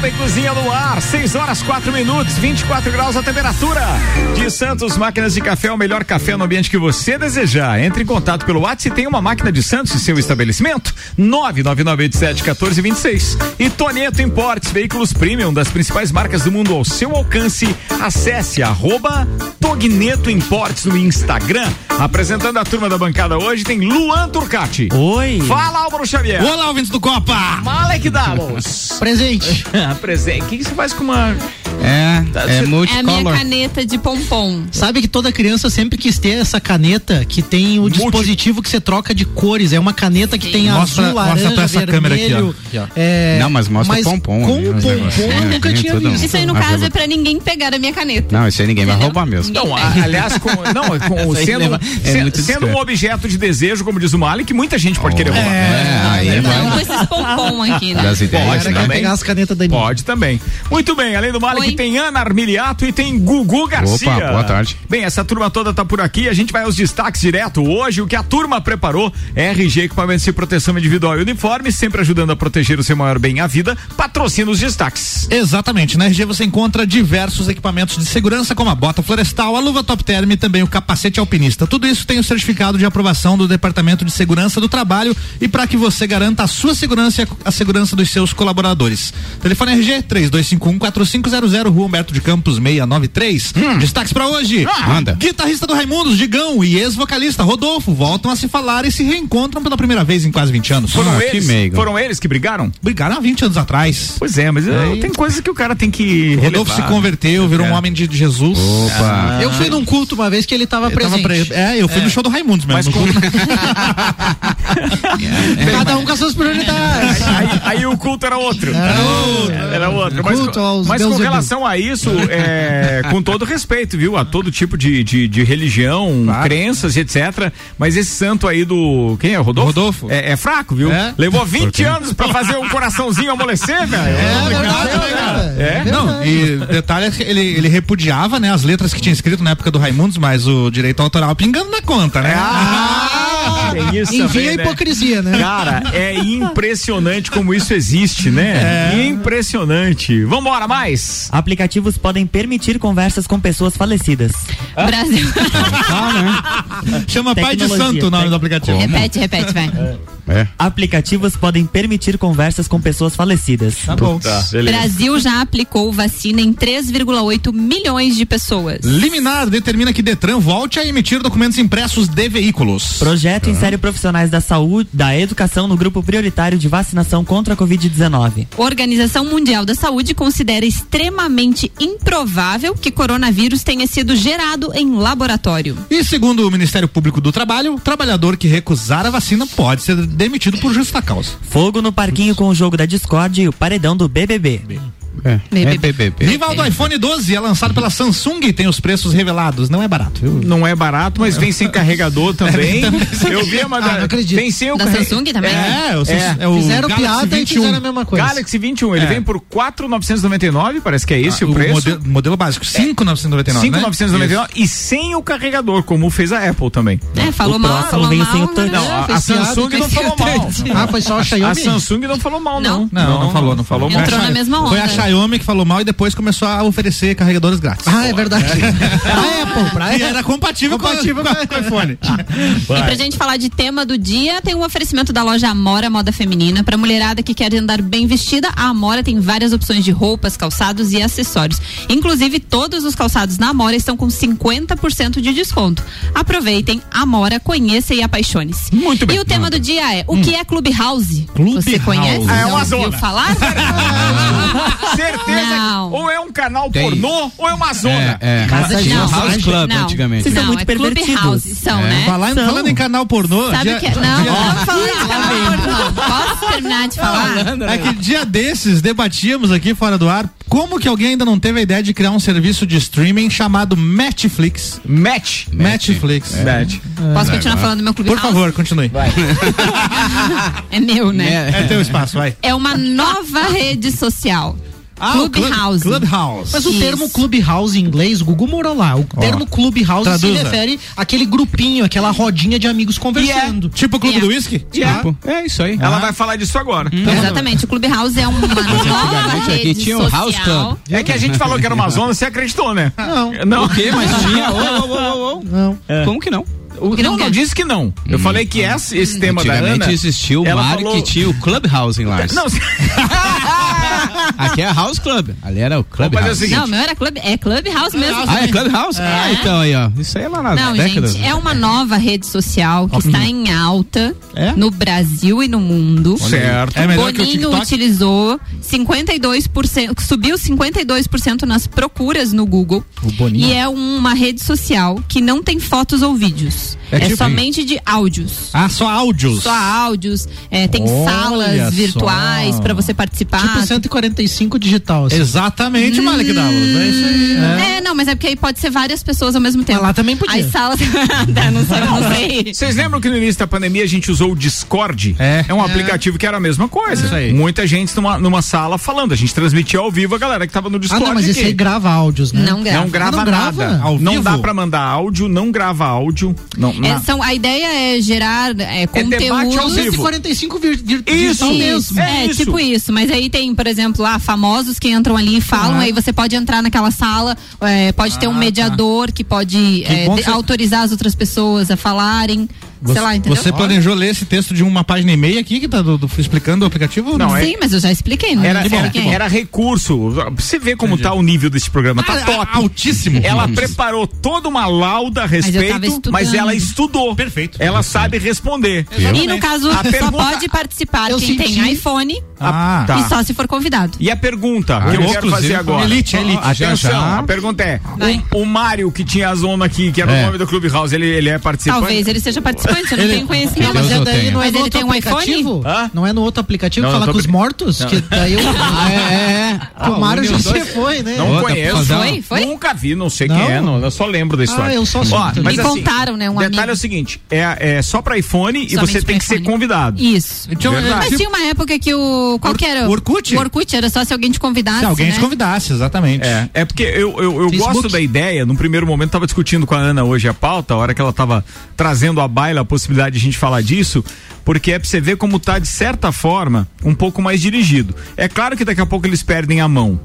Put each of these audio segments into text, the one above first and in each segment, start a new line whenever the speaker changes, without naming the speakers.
Copa e Cozinha no ar, 6 horas 4 minutos, 24 graus a temperatura. De Santos Máquinas de Café, o melhor café no ambiente que você desejar. Entre em contato pelo WhatsApp e tem uma máquina de Santos em seu estabelecimento. 999871426. E Toneto Importes, veículos premium das principais marcas do mundo ao seu alcance. Acesse arroba Togneto Importes no Instagram. Apresentando a turma da bancada hoje tem Luan Turcati.
Oi.
Fala, Álvaro Xavier.
Olá, ouvintes do Copa.
Malek Damos.
Presente.
Presente. O que, que você faz com uma.
É,
Tá,
é
você-
É a minha
multicolor.
caneta de pompom.
Sabe que toda criança sempre quis ter essa caneta que tem o dispositivo que você troca de cores. É uma caneta que tem
Mostra-
azul,
mostra
laranja,
pra essa
vermelho.
câmera aqui, ó.
É,
Não, mas mostra o pompom
Com o
os
pompom eu nunca tinha visto.
Isso aí, no
Mas
caso,
eu-
é pra ninguém pegar a minha caneta.
Não, isso aí ninguém vai roubar mesmo.
Não, aliás, com, não, com, sendo,
leva- é
sendo
discreto.
um objeto de desejo, como diz o Malik, muita gente pode querer roubar.
É, aí
Não, com
vai.
esses pompom aqui, né?
Das ideias,
Pode
né?
também.
pegar as canetas da Anitta.
Pode também. Muito bem, além do Malik Tem Ana Armiliato e tem Gugu Garcia.
Opa, boa tarde.
Bem, essa turma toda tá por aqui, a gente vai aos destaques direto. Hoje, o que a turma preparou é RG Equipamentos de Proteção Individual e Uniforme, sempre ajudando a proteger o seu maior bem, a vida, patrocina os destaques.
Exatamente. Na RG você encontra diversos equipamentos de segurança, como a bota florestal, a luva top term e também o capacete alpinista. Tudo isso tem o certificado de aprovação do Departamento de Segurança do Trabalho e para que você garanta a sua segurança e a- segurança dos seus colaboradores. Telefone RG 3251-4500, Rua Humberto de Campos 693. Destaques para hoje.
manda.
Guitarrista do Raimundos, Digão e ex-vocalista Rodolfo voltam a se falar e se reencontram pela primeira vez em quase 20 anos.
Foram
Ah, que
eles,
meigo.
foram eles que brigaram?
Brigaram há 20 anos atrás.
Pois é, mas eu- tem coisas que o cara tem que
Rodolfo se converteu, virou
É.
um homem de Jesus.
Opa.
Eu fui num culto uma vez que ele tava
Eu tava
presente.
pre- É, eu fui no show do Raimundos mesmo.
Mas
no
com-
culto.
Cada um com as suas prioridades.
aí, aí o culto era outro. Era outro. Era outro. Mas,
Culto aos
mas com
Beelzebub.
Relação a isso, é, com todo respeito, viu? A todo tipo de, de, de religião,
Claro.
crenças, etc. Mas esse santo aí do. Quem é? Rodolfo?
Rodolfo.
É, é fraco, viu?
É.
Levou 20 anos pra fazer um coraçãozinho amolecer, velho.
É verdade,
Não,
é
cara.
verdade.
É?
Não, e detalhe é que ele, ele repudiava, né, as letras que tinha escrito na época do Raimundos, mas o direito autoral pingando na conta, né?
Ah, tem isso
Enfim,
também,
a
né?
hipocrisia, né?
Cara, é impressionante como isso existe, né?
É.
Impressionante. Vambora, mais?
Aplicativos podem permitir conversas com pessoas falecidas.
Brasil.
Chama Pai de
Tecnologia,
Santo o nome do aplicativo.
repete, repete, vai.
É.
Aplicativos podem permitir conversas com pessoas falecidas.
Tá bom.
Brasil já aplicou vacina em 3,8 milhões de pessoas.
Liminar determina que Detran volte a emitir documentos impressos de veículos.
Projeto insere profissionais da saúde, da educação no grupo prioritário de vacinação contra a Covid-19.
A Organização Mundial da Saúde considera extremamente improvável que coronavírus tenha sido gerado em laboratório.
E segundo o Ministério Público do Trabalho, o trabalhador que recusar a vacina pode ser demitido por justa causa.
Fogo no parquinho com o jogo da Discord e o paredão do BBB.
É, é
BBB.
BBB.
Rival do iPhone 12 é lançado pela Samsung e tem os preços revelados. Não é barato, viu?
Não é barato, mas vem sem carregador também. Eu vi uma
Ah,
da.
não acredito.
Vem sem o
Da
carre-
Samsung também?
É, o,
É.
é o
Fizeram
Galaxy
piada e
21.
fizeram a mesma coisa.
Galaxy 21, ele
É.
vem por 4,999, parece que é esse
Ah,
o preço.
modelo, modelo básico, 5,999, né?
5,999 e sem o carregador, como fez a Apple também.
É, falou
O
mal,
próximo
falou
veio
mal.
sem o
né?
touch.
Não, a, a Samsung não falou mal.
Ah, foi só a Xiaomi?
A Samsung não falou mal, não.
Não, não, falou, não falou.
Entrou
a
na mesma
Foi a
onda.
Xiaomi que falou mal e depois começou a oferecer carregadores grátis.
Ah, é verdade. pra Apple, pra
E
Apple.
era compatível,
Compatível
com, com o iPhone.
E pra gente falar de tema do dia, tem um oferecimento da loja Amora Moda Feminina. Pra mulherada que quer andar bem vestida, a Amora tem várias opções de roupas, calçados e acessórios. Inclusive, todos os calçados na Amora estão com 50% de desconto. Aproveitem, Amora, conheça e apaixone-se.
Muito bem.
E o tema do dia é: o que é Clubhouse? Você
Clubhouse.
conhece?
Ah, é uma zona.
falar?
Certeza
Não.
que ou é um canal
Tem.
pornô ou é uma zona.
É, é.
Casa de
Não,
House Club,
não.
antigamente.
Vocês são muito
é
pervertidos.
Clubhouse, são,
É.
né?
Falando,
São.
falando em canal pornô.
Sabe
dia-
o que é? Não, não falar de canal pornô. Posso terminar de falar?
É que dia desses debatíamos aqui fora do ar como que alguém ainda não teve a ideia de criar um serviço de streaming chamado Matchflix.
Match.
Matchflix.
Match.
Posso continuar falando do meu clube
Por favor, continue.
É meu, né?
É teu espaço, vai.
É uma nova rede social.
Ah, o Club-
Clubhouse.
Clubhouse.
Mas o
Isso.
termo Clubhouse em inglês, o Google morou lá. O termo Clubhouse se
traduza.
refere àquele grupinho, aquela rodinha de amigos conversando.
Tipo o Clube
É.
do Whisky?
Tipo, é isso aí.
Ela vai falar disso agora.
Exatamente, o Clubhouse é uma nova
Antigamente aqui
rede
tinha o House
social.
Club.
É que a gente falou que era uma zona, você acreditou, né?
Não.
Não.
O quê? Mas tinha. Ô, ô, ô.
Não.
Como que não?
O-
Que
não,
não
disse que não. Eu falei que esse, esse tema da
Antigamente
Ana.
existiu o Mário
falou-
que tinha o Clubhouse em Lars.
Não,
Aqui é House Club. Ali era o
fazer o
Clubhouse.
seguinte.
Não, meu era Club, é Clubhouse mesmo.
Ah, é Clubhouse? Ah, então aí, ó. Isso aí é lá na
Não,
década.
gente, é uma nova rede social que está em alta
É?
no Brasil e no mundo.
Certo.
É melhor que o
Boninho utilizou 52%, subiu 52% nas procuras no Google.
O Boninho.
E é uma rede social que não tem fotos ou vídeos.
É
É,
tipo-
somente de áudios.
Ah, só áudios.
Só áudios, é, tem
Olha
salas virtuais para você participar.
Tipo 145 digital. Assim.
Exatamente, Malik Davos. É isso aí. É.
É, não, mas é porque aí pode ser várias pessoas ao mesmo tempo.
lá também podia.
As salas. Não sei, não sei.
Vocês lembram que no início da pandemia a gente usou o Discord?
É.
um aplicativo que era a mesma coisa.
Isso aí.
Muita gente numa, numa sala falando. A gente transmitia ao vivo a galera que tava no
Ah,
Discord.
não, mas
aqui.
aí grava áudios, né?
Não grava.
Não grava,
Não grava?
nada.
Ao
não dá pra mandar áudio, não grava áudio. Não,
É, são, a ideia é gerar é,
debate ao
conteúdo.
vivo.
145 vir, vir,
Isso,
digital
Isso,
mesmo.
É
é,
isso.
tipo isso. Mas aí tem, por exemplo, lá, famosos que entram ali e falam, aí você pode entrar naquela sala, é, pode ter um mediador que pode é,
bom
de-
que você-
autorizar as outras pessoas a falarem.
Você,
sei lá, entendeu?
você planejou ler esse texto de uma página e meia aqui que tá do- do- explicando o aplicativo?
Não, é-
Sim, mas eu já expliquei, não
Era,
expliquei.
era, era recurso. Você vê como tá o nível desse programa. Tá
Ah,
top.
altíssimo.
Ela preparou toda uma lauda a respeito,
estudando.
mas ela estudou.
Perfeito.
Ela sabe responder.
E no caso,
A
só
pergunta-
pode participar
Eu
quem
senti-
tem iPhone
Ah,
tá.
e só se for convidado.
E a pergunta
Ah,
que eu quero fazer agora.
elite, elite.
Atenção,
Já, já.
a pergunta é: o, o Mário que tinha a zona aqui, que era
É.
o nome do Clubhouse, ele, ele é participante?
Talvez ele seja participante, eu não
Ele-
tenho conhecimento.
Não, mas é daí não é
Mas
no
ele
outro
tem um
aplicativo?
iPhone? Hã?
Não é no outro aplicativo
Não,
falar com os mortos? Que daí eu...
Ah, é, é.
o Mário já se foi, né?
Não conheço.
Foi? Foi?
Nunca vi, não sei
Não?
quem é, não, eu só lembro da história.
Ah, eu só
mas
Me
assim,
contaram, né, um
detalhe
amigo.
é o seguinte: é, é só pra iPhone e você tem que ser convidado.
Isso.
Então, é.
Mas tinha uma época que o. Qual que era?
O Orkut?
O Orkut era só se alguém te convidasse.
Se alguém
né?
te convidasse, exatamente.
É, é porque eu, eu, eu gosto da ideia, num primeiro momento tava discutindo com a Ana hoje a pauta, a hora que ela tava trazendo à baila a possibilidade de a gente falar disso, porque é pra você ver como tá, de certa forma, um pouco mais dirigido. É claro que daqui a pouco eles perdem a mão.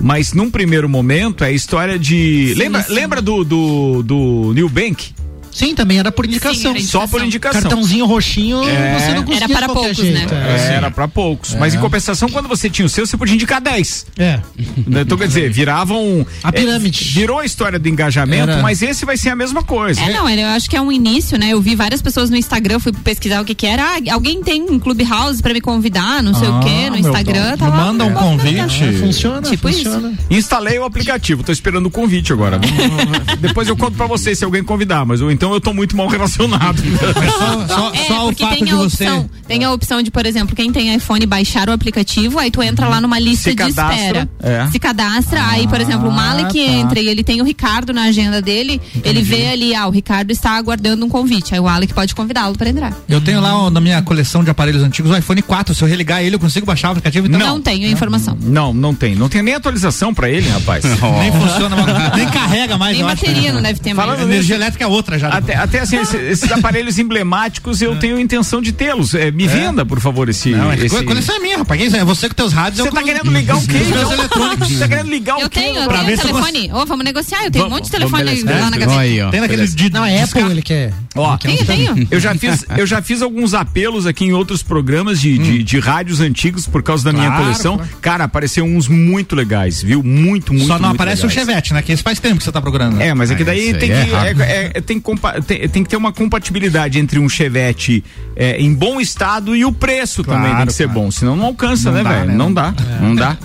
Mas num primeiro momento é a história de.
Sim,
lembra
sim.
lembra do, do, do New Bank?
Sim, também era por indicação.
era
Só por indicação.
Cartãozinho roxinho,
É.
você não conseguia
Era para poucos,
jeito.
né?
É.
Era pra poucos. Mas em compensação, quando você tinha o seu, você podia indicar 10.
É.
Então, quer dizer, viravam.
A pirâmide.
é, virou a história do engajamento,
Era.
mas esse vai ser a mesma coisa.
É, não, eu acho que é um início, né? Eu vi várias pessoas no Instagram, fui pesquisar o que que era. Ah, alguém tem um Clubhouse pra me convidar, não sei o quê, no
Ah,
Instagram. Tava,
Manda um convite.
É, funciona,
Tipo
funciona.
Instalei o aplicativo, tô esperando o convite agora. Depois eu conto pra vocês se alguém convidar, mas eu, então eu tô muito mal relacionado.
Mas só, só,
É,
só o
porque
fato
tem
de
a
você.
opção, tem a opção de, por exemplo, quem tem iPhone baixar o aplicativo, aí tu entra lá numa lista de espera.
é.
Se cadastra, aí, por exemplo, o Malik
tá.
entra e ele tem o Ricardo na agenda dele, ele vê ali, ah, o Ricardo está aguardando um convite, aí o Alec pode convidá-lo pra entrar.
Eu tenho lá ó, na minha coleção de aparelhos antigos o iPhone 4. Se eu religar ele, eu consigo baixar o aplicativo. Então
Não, tenho a informação.
Não, não tem. Não tem nem atualização pra ele, rapaz.
nem funciona, mas nem carrega mais.
Nem
eu acho.
bateria não deve ter mais.
Falando
energia elétrica é outra já.
Até, até assim, esse- esses aparelhos emblemáticos eu tenho intenção de tê-los. É, me venda, por favor, esse.
Não, é,
esse...
coleção é minha, rapaz. É você com teus rádios.
Você tá querendo ligar o quê?
Meus eletrônicos.
Você tá querendo ligar o quê?
tenho, eu tenho
eu
telefone. Ô, vamos negociar, eu tenho um monte de telefone lá na gaveta.
Tem naqueles de.
Não, é Apple ele quer.
Ó,
Tenho, tenho.
Eu já fiz, eu já fiz alguns apelos aqui em outros programas de, de, de rádios antigos por causa da minha
Claro,
coleção.
claro.
Cara, apareceu uns muito legais, viu? Muito, muito
Só não
muito
aparece o
legais.
Chevette, né? Que esse faz tempo que você tá procurando.
É, mas é que
Ah,
daí tem que,
é
é- é- tem, que compa- tem- tem que ter uma compatibilidade entre um Chevette é, em bom estado e o preço
Claro,
também tem que ser
claro.
bom, senão não alcança,
Não
né, velho?
né?
Não dá, não dá.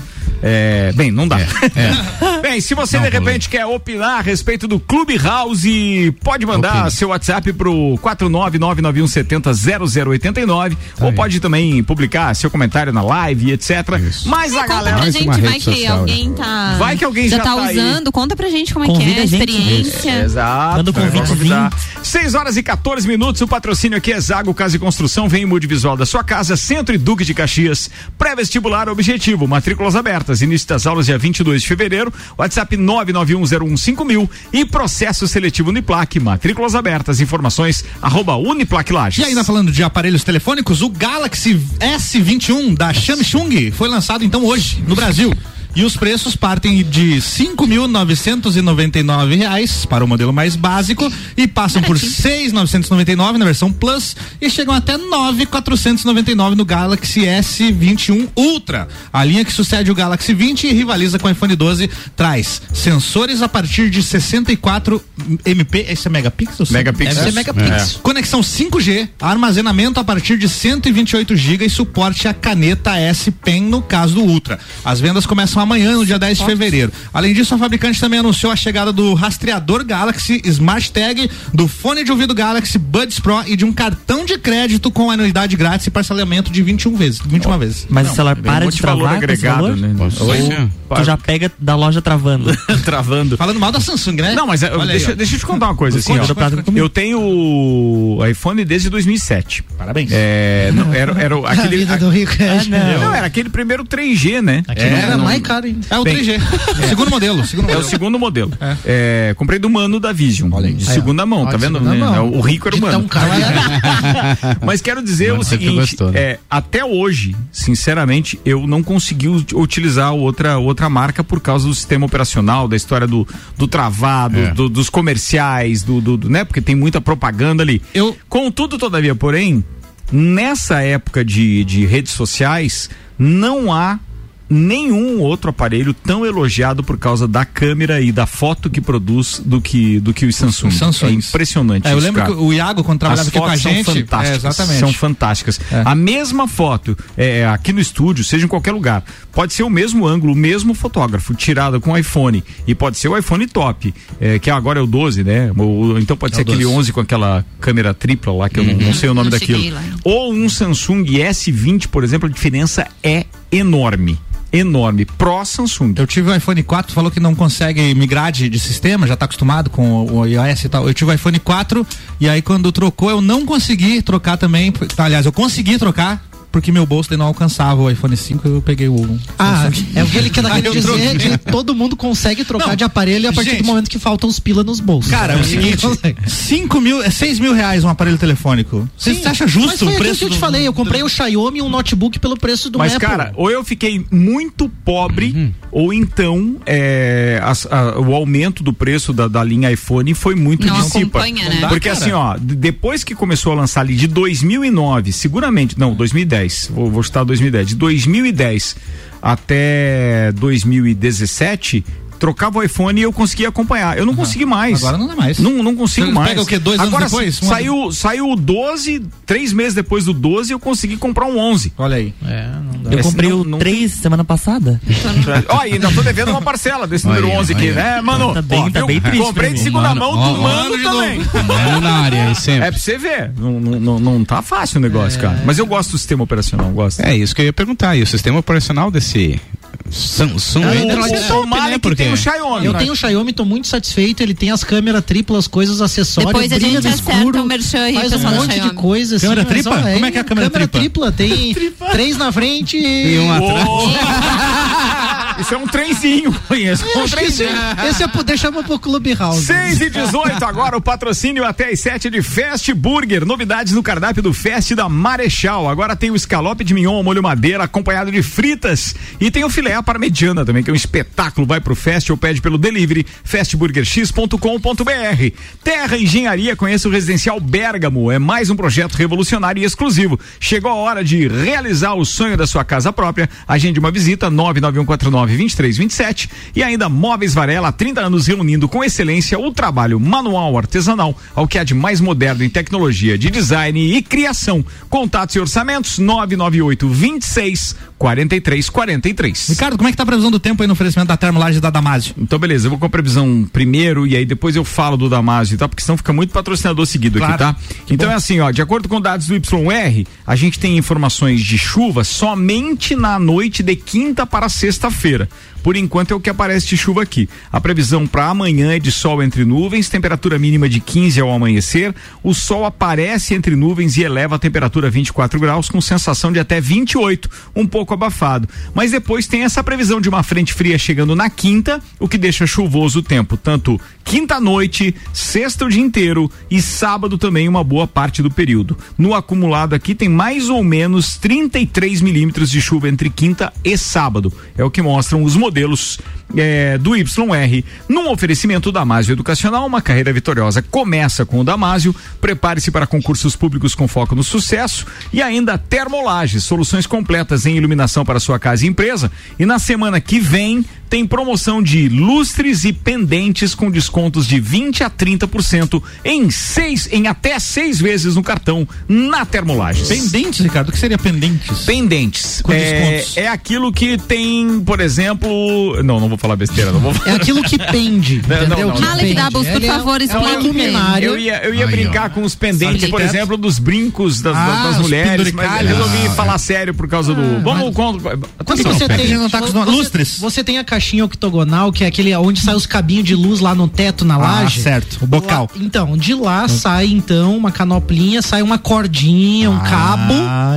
É, bem, não dá.
É.
Bem, se você
Não,
de repente quer opinar a respeito do Clube House, pode mandar
Opine.
seu WhatsApp pro 49991700089
Tá
ou
aí.
pode também publicar seu comentário na live, etc.
Isso.
Mas a
Conta
galera
pra gente, vai que
social,
alguém tá.
Vai que alguém já
tá,
tá aí.
usando. Conta pra gente como é
Convida
que é a
a gente.
experiência.
Exato.
Manda
convidar. 6 horas e 14 minutos. O patrocínio aqui é Zago Casa e Construção. Vem em mude visual da sua casa, Centro e Duque de Caxias. Pré-vestibular objetivo. Matrículas abertas. Abertas. Início das aulas dia 22 de fevereiro. WhatsApp 991015000 e processo seletivo Uniplac. Matrículas abertas. Informações arroba Uniplac Lages.
E ainda falando de aparelhos telefônicos, o Galaxy S21 da Samsung foi lançado então hoje no Brasil. E os preços partem de cinco mil novecentos e noventa e nove reais para o modelo mais básico e passam por seis novecentos e noventa e nove na versão Plus e chegam até nove quatrocentos e noventa e nove no Galaxy S21 Ultra. A linha que sucede o Galaxy 20 e rivaliza com o iPhone 12 traz sensores a partir de 64 MP, esse é megapixels?
Megapixels.
Ser megapixels. Conexão 5G, armazenamento a partir de 128 GB e suporte a caneta S Pen no caso do Ultra. As vendas começam amanhã, no dia 10 de fevereiro. Além disso, a fabricante também anunciou a chegada do rastreador Galaxy Smart Tag, do fone de ouvido Galaxy Buds Pro e de um cartão de crédito com anuidade grátis e parcelamento de 21 vezes, 21 vezes.
Mas o celular para de
multivalor
travar esse
agregado,
valor?
né?
Ou tu já pega da loja travando.
Travando.
Falando mal da Samsung, né?
Não, mas é,
Olha aí,
deixa,
ó.
deixa eu te contar uma coisa assim,
Conte,
ó.
conte, conte.
Eu tenho o iPhone desde 2007.
Parabéns.
É, não, era, era aquele.
vida do rico é
Ah, não. Não, era aquele primeiro 3G, né?
Aquele
É,
era
não-
mais caro ainda.
É o
Bem,
3G. Segundo modelo. Segundo
É o
modelo.
segundo modelo. É, comprei do mano da Vision. De segunda mão, tá vendo? né?
mão.
O rico era o mano.
Então, cara,
Mas quero dizer
Mano
o seguinte:
gostou, né?
é, até hoje, sinceramente, eu não consegui utilizar outra, outra marca por causa do sistema operacional, da história do, do travado,
É.
do- dos comerciais, do, do- do- né? Porque tem muita propaganda ali.
Eu-
Contudo, todavia, porém, nessa época de, de redes sociais, não há nenhum outro aparelho tão elogiado por causa da câmera e da foto que produz do que do que o Samsung.
Os Samsungs.
É impressionante.
É, eu
isso,
lembro
cara.
que o Iago, quando trabalhava aqui com a gente.
são fantásticas.
É, exatamente.
São fantásticas.
É.
A mesma foto, é, aqui no estúdio, seja em qualquer lugar, pode ser o mesmo ângulo, o mesmo fotógrafo, tirado com o iPhone. E pode ser o iPhone top, é, que agora é o 12, né? Ou, então pode
É
ser
o
aquele
12.
11 com aquela câmera tripla lá, que eu não, não sei o nome
Não
daquilo.
lá.
Ou um Samsung S20, por exemplo, a diferença é enorme. Enorme. Pró Samsung.
Eu tive o iPhone 4, falou que não consegue migrar de, de sistema, já tá acostumado com o, o iOS e tal. Eu tive o iPhone 4 e aí quando trocou eu não consegui trocar também. tá, Aliás, eu consegui trocar porque meu bolso daí não alcançava o iPhone 5 eu peguei o.
Ah, é o que ele quer dizer
troquei.
que todo mundo consegue trocar
Não,
de aparelho a partir
gente.
do momento que faltam os pila nos bolsos.
Cara, é o seguinte,
consegue.
5 mil, é 6 mil reais um aparelho telefônico. Você acha justo
Mas foi
o preço?
que eu te
do-
falei, eu comprei o Xiaomi um notebook pelo preço do
Mas,
Apple.
cara, ou eu fiquei muito pobre,
Uhum.
ou então é, as- a- o aumento do preço da, da linha iPhone foi muito
Não
dissipa.
acompanha, né?
Porque
cara.
assim, ó, depois que começou a lançar ali de 2009, seguramente, não, 2010, vou, vou chutar 2010, de 2010 até 2017, trocava o iPhone e eu conseguia acompanhar. Eu não consegui mais.
Agora não dá mais.
Não, não consigo
Você
mais.
pega o quê, dois anos
Agora,
depois? Um
Saiu, saiu o 12, três meses depois do 12, eu consegui comprar um 11.
Olha aí.
É, não dá.
Eu comprei
não-
o
não
3 semana passada.
Ó, ainda tô devendo uma parcela desse
Olha
número
aí,
11 aqui,
olha
né, mano?
Tá bem-
Ó,
tá bem triste
Comprei de segunda
Mano,
mão
ó,
do
ó.
mano
de
também.
Mano na área aí sempre.
É pra você ver, não, não, não, não tá fácil o negócio, cara. Mas eu gosto do sistema operacional, gosto.
É isso que eu ia perguntar. E o sistema operacional desse Samsung deve ser
o
top, né? Porque
tem o Xiaomi.
Eu
né?
tenho o Xiaomi, tô muito satisfeito. Ele tem as câmeras triplas, coisas, acessórios,
Depois a gente
no
acerta
escuro,
o merchan aí,
faz um monte de coisa. assim,
Câmera tripla?
ó,
Como é que é a câmera tripla?
Tem três na frente
E um atrás.
Isso é um trenzinho, conheço.
Eu
Um
esse,
trenzinho.
esse é pro, deixamos pro Clubhouse.
6 e 18, agora o patrocínio até as 7 de Fast Burger. Novidades no cardápio do Fest da Marechal. Agora tem o escalope de mignon molho madeira, acompanhado de fritas. E tem o filé à parmegiana também, que é um espetáculo. Vai pro Fest ou pede pelo delivery fastburgerx.com.br. Terra Engenharia, conheça o Residencial Bergamo. É mais um projeto revolucionário e exclusivo. Chegou a hora de realizar o sonho da sua casa própria. Agende uma visita 991492327 e ainda Móveis Varela, há 30 anos reunindo com excelência o trabalho manual artesanal ao que há de mais moderno em tecnologia de design e criação. Contatos e orçamentos 998 26 43 43.
Ricardo, como é que tá a previsão do tempo aí no oferecimento da Termolage da Damásio?
Então, beleza, eu vou com a previsão primeiro e aí depois eu falo do Damásio tal, porque senão fica muito patrocinador seguido
Claro.
aqui, tá? Então é assim, ó, de acordo com dados do YR, a gente tem informações de chuva somente na noite de quinta para sexta-feira. brasileira. Por enquanto é o que aparece de chuva aqui. A previsão para amanhã é de sol entre nuvens, temperatura mínima de 15 ao amanhecer. O sol aparece entre nuvens e eleva a temperatura a 24 graus, com sensação de até 28, um pouco abafado. Mas depois tem essa previsão de uma frente fria chegando na quinta, o que deixa chuvoso o tempo, tanto quinta noite, sexta o dia inteiro e sábado também uma boa parte do período. No acumulado aqui tem mais ou menos 33 milímetros de chuva entre quinta e sábado. É o que mostram os modelos é, do YR. Num oferecimento Damásio Educacional, uma carreira vitoriosa começa com o Damásio. Prepare-se para concursos públicos com foco no sucesso e ainda Termolage, soluções completas em iluminação para sua casa e empresa. E na semana que vem tem promoção de lustres e pendentes com descontos de 20 a 30% em seis, em até seis vezes no cartão na Termolages.
Pendentes, Ricardo, o que seria pendentes?
Pendentes.
Com
é,
descontos.
é aquilo que tem, por exemplo. Não, não vou falar besteira, não vou
É aquilo que pende,
Não, não, não,
Que
não.
Alec. Doubles, por
é-
favor,
é
explique.
luminária.
Eu ia, eu ia
Aí,
brincar
ó.
com os pendentes, por exemplo, dos brincos das,
Ah,
das mulheres, mas resolvi falar sério por causa do. Vamos com.
Quando
Não,
você tem,
não tá Lustres.
Você tem a caixinha octogonal, que é aquele onde sai os cabinhos de luz lá no teto, na
Ah,
laje.
certo, o bocal.
Lá- então, de lá sai então uma canoplinha, sai uma cordinha, um
Ah,
cabo.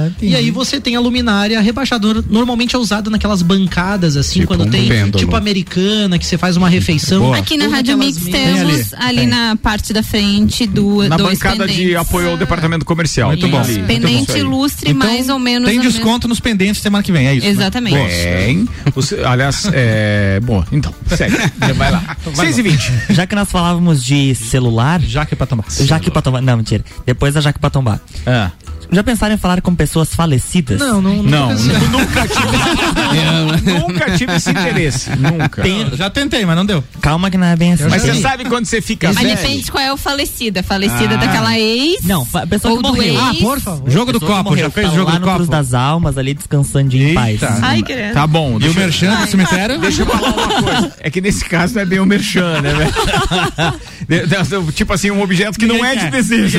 entendi.
E aí você tem a luminária rebaixadora. Normalmente é usada naquelas bancadas, assim,
Tipo
quando
um
tem.
pêndulo.
Tipo americana, que você faz uma refeição.
Boa.
Aqui na Rádio Mix
mesas.
temos
Tem ali,
ali, na parte da frente do
Na
dois
bancada de
pendentes.
apoio ao departamento comercial.
Muito bom. Muito
Pendente
Isso aí.
lustre,
Então,
mais ou menos.
Tem
no mesmo-
desconto nos pendentes semana que vem, é isso? né?
Exatamente.
Tem. Você- aliás, é. Bom, então, segue. Vai lá. 6 e 20
Já que nós falávamos de celular,
Já que é pra tomar.
Jaque pra tombar. Não, mentira. Depois da Jaque pra tombar.
Ah.
Já pensaram em falar com pessoas falecidas?
Não, não,
Não, nunca tive. nunca tive esse interesse. Nunca.
Tem-
Já tentei, mas não deu.
Calma que não é bem assim.
Mas você sabe quando você fica
Mas
velho?
depende qual é o falecida. Falecida
Ah.
daquela ex.
Não, a pessoa
ou
que
do
morreu.
ex.
Ah, por favor.
Jogo do copo,
morreu,
já fez
tá
o jogo
lá
do
no Cruz
copo?
das Almas ali descansando em paz.
Ai, credo.
Tá bom.
E o merchan do cemitério?
Deixa eu falar uma coisa. É que nesse caso não é bem o merchan, né? velho? De- de- tipo assim, um objeto que não é de desejo.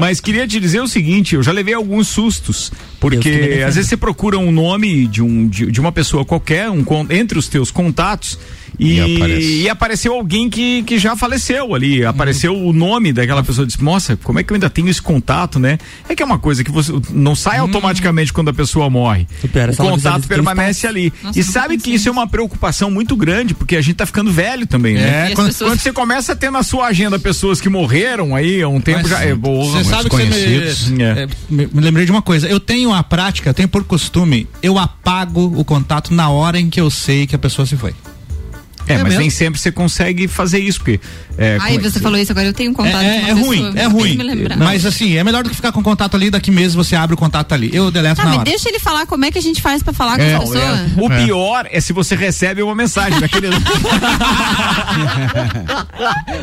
Mas queria te dizer o seguinte, eu já levei alguns sustos. Porque às vezes você procura um nome de, um, de, de uma pessoa qualquer, um, entre os teus contatos. E,
E aparece.
e apareceu alguém que, que já faleceu ali. Apareceu o nome daquela pessoa. Disse, nossa, como é que eu ainda tenho esse contato, né? É que é uma coisa que você não sai automaticamente quando a pessoa morre.
O é
contato permanece ali.
Nossa,
e sabe que isso é uma preocupação muito grande, porque a gente tá ficando velho também, né?
É,
as
quando,
pessoas-
quando você começa a ter na sua agenda pessoas que morreram aí há um tempo
Mas
já. É, boa,
Você sabe que você me,
É.
é, me, me lembrei de uma coisa. Eu tenho a prática, eu tenho por costume, eu apago o contato na hora em que eu sei que a pessoa se foi.
É,
É
mas
mesmo?
nem sempre você consegue fazer isso, porque. É,
Ai,
como-
você falou isso agora. Eu tenho um contato
É,
com
é,
uma
é ruim,
pessoa,
é ruim. Mas assim, é melhor do que ficar com o contato ali, daqui meses você abre o contato ali. Eu deleto
Tá,
na
mas
hora.
deixa ele falar como é que a gente faz pra falar com
É,
a
Não,
pessoa.
é. O pior é se você recebe uma mensagem daquele.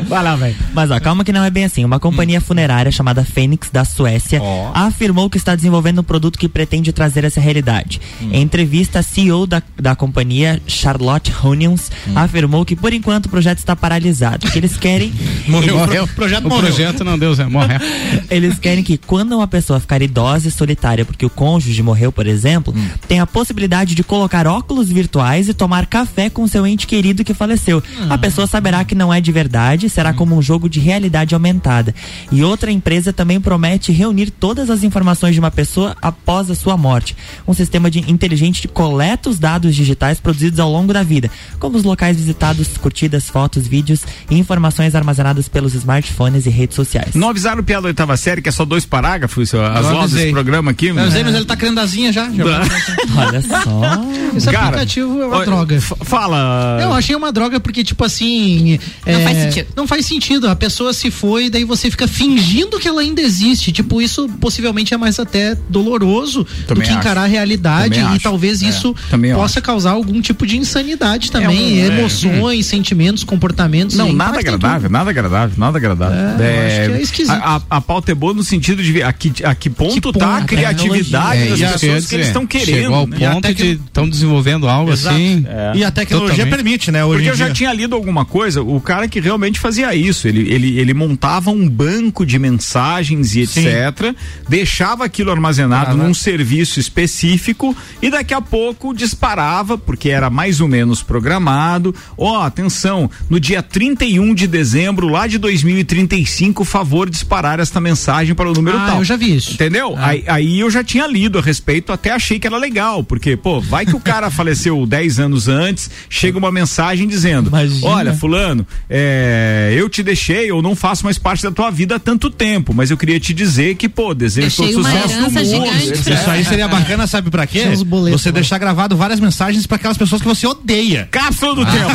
Vai lá, velho.
Mas ó, calma que não é bem assim. Uma companhia funerária chamada Fênix da Suécia
Ó.
afirmou que está desenvolvendo um produto que pretende trazer essa realidade. Em entrevista, a CEO da, da companhia, Charlotte Hunions, afirmou que por enquanto o projeto está paralisado. Que eles querem
Morreu.
Morreu.
O projeto
o
morreu.
projeto não deu, Zé. Morreu.
Eles querem que quando uma pessoa ficar idosa e solitária porque o cônjuge morreu, por exemplo, tenha a possibilidade de colocar óculos virtuais e tomar café com seu ente querido que faleceu. A pessoa saberá que não é de verdade, será como um jogo de realidade aumentada. E outra empresa também promete reunir todas as informações de uma pessoa após a sua morte. Um sistema de inteligente que coleta os dados digitais produzidos ao longo da vida, como os locais visitados, curtidas, fotos, vídeos e informações armazenadas pelos smartphones e redes sociais.
Não avisaram o piada da oitava série, que é só dois parágrafos, as
Eu
vozes
avisei.
desse programa aqui.
Eu sei, mas ele tá querendo asinha já. já.
Olha só.
Esse
Cara,
aplicativo é uma
ó,
droga.
Fala.
Eu achei uma droga porque, tipo assim.
Não
é,
faz sentido.
Não faz sentido. A pessoa se foi, daí você fica fingindo que ela ainda existe. Tipo, isso possivelmente é mais até doloroso
Também
do que
acho.
encarar a realidade.
Também
E
acho.
talvez
É,
isso
também
possa causar algum tipo de insanidade também.
um- é.
Emoções, sentimentos, comportamentos.
Não, nada agradável, nada agradável, nada agradável.
É, que é esquisito.
a, a- a pauta é boa no sentido de ver a que, a que ponto
Que
tá a
ponto,
criatividade
É,
das pessoas que eles
dizer.
estão querendo.
Chegou ao
né?
Ponto
que-
de estão desenvolvendo algo
Exato.
assim.
E a tecnologia
Totalmente.
permite, né? Hoje
Porque eu já tinha lido alguma coisa, o cara que realmente fazia isso, ele, ele, ele montava um banco de mensagens e
Sim.
etc, deixava aquilo armazenado
Ah,
num
né?
serviço específico e daqui a pouco disparava, porque era mais ou menos programado, ó, atenção, no dia 31 de dezembro lá de 2035, favor disparar esta mensagem para o número
Ah,
tal.
eu já vi isso.
Entendeu? Aí, aí eu já tinha lido a respeito, até achei que era legal, porque, pô, vai que o cara faleceu 10 anos antes, chega uma mensagem dizendo:
Imagina.
Olha, Fulano, é, eu te deixei, eu não faço mais parte da tua vida há tanto tempo, mas eu queria te dizer que, pô, desejo todo sucesso no mundo.
gigante
Isso aí seria bacana, sabe pra quê? Você deixar gravado várias mensagens pra aquelas pessoas que você odeia.
Cápsula do tempo.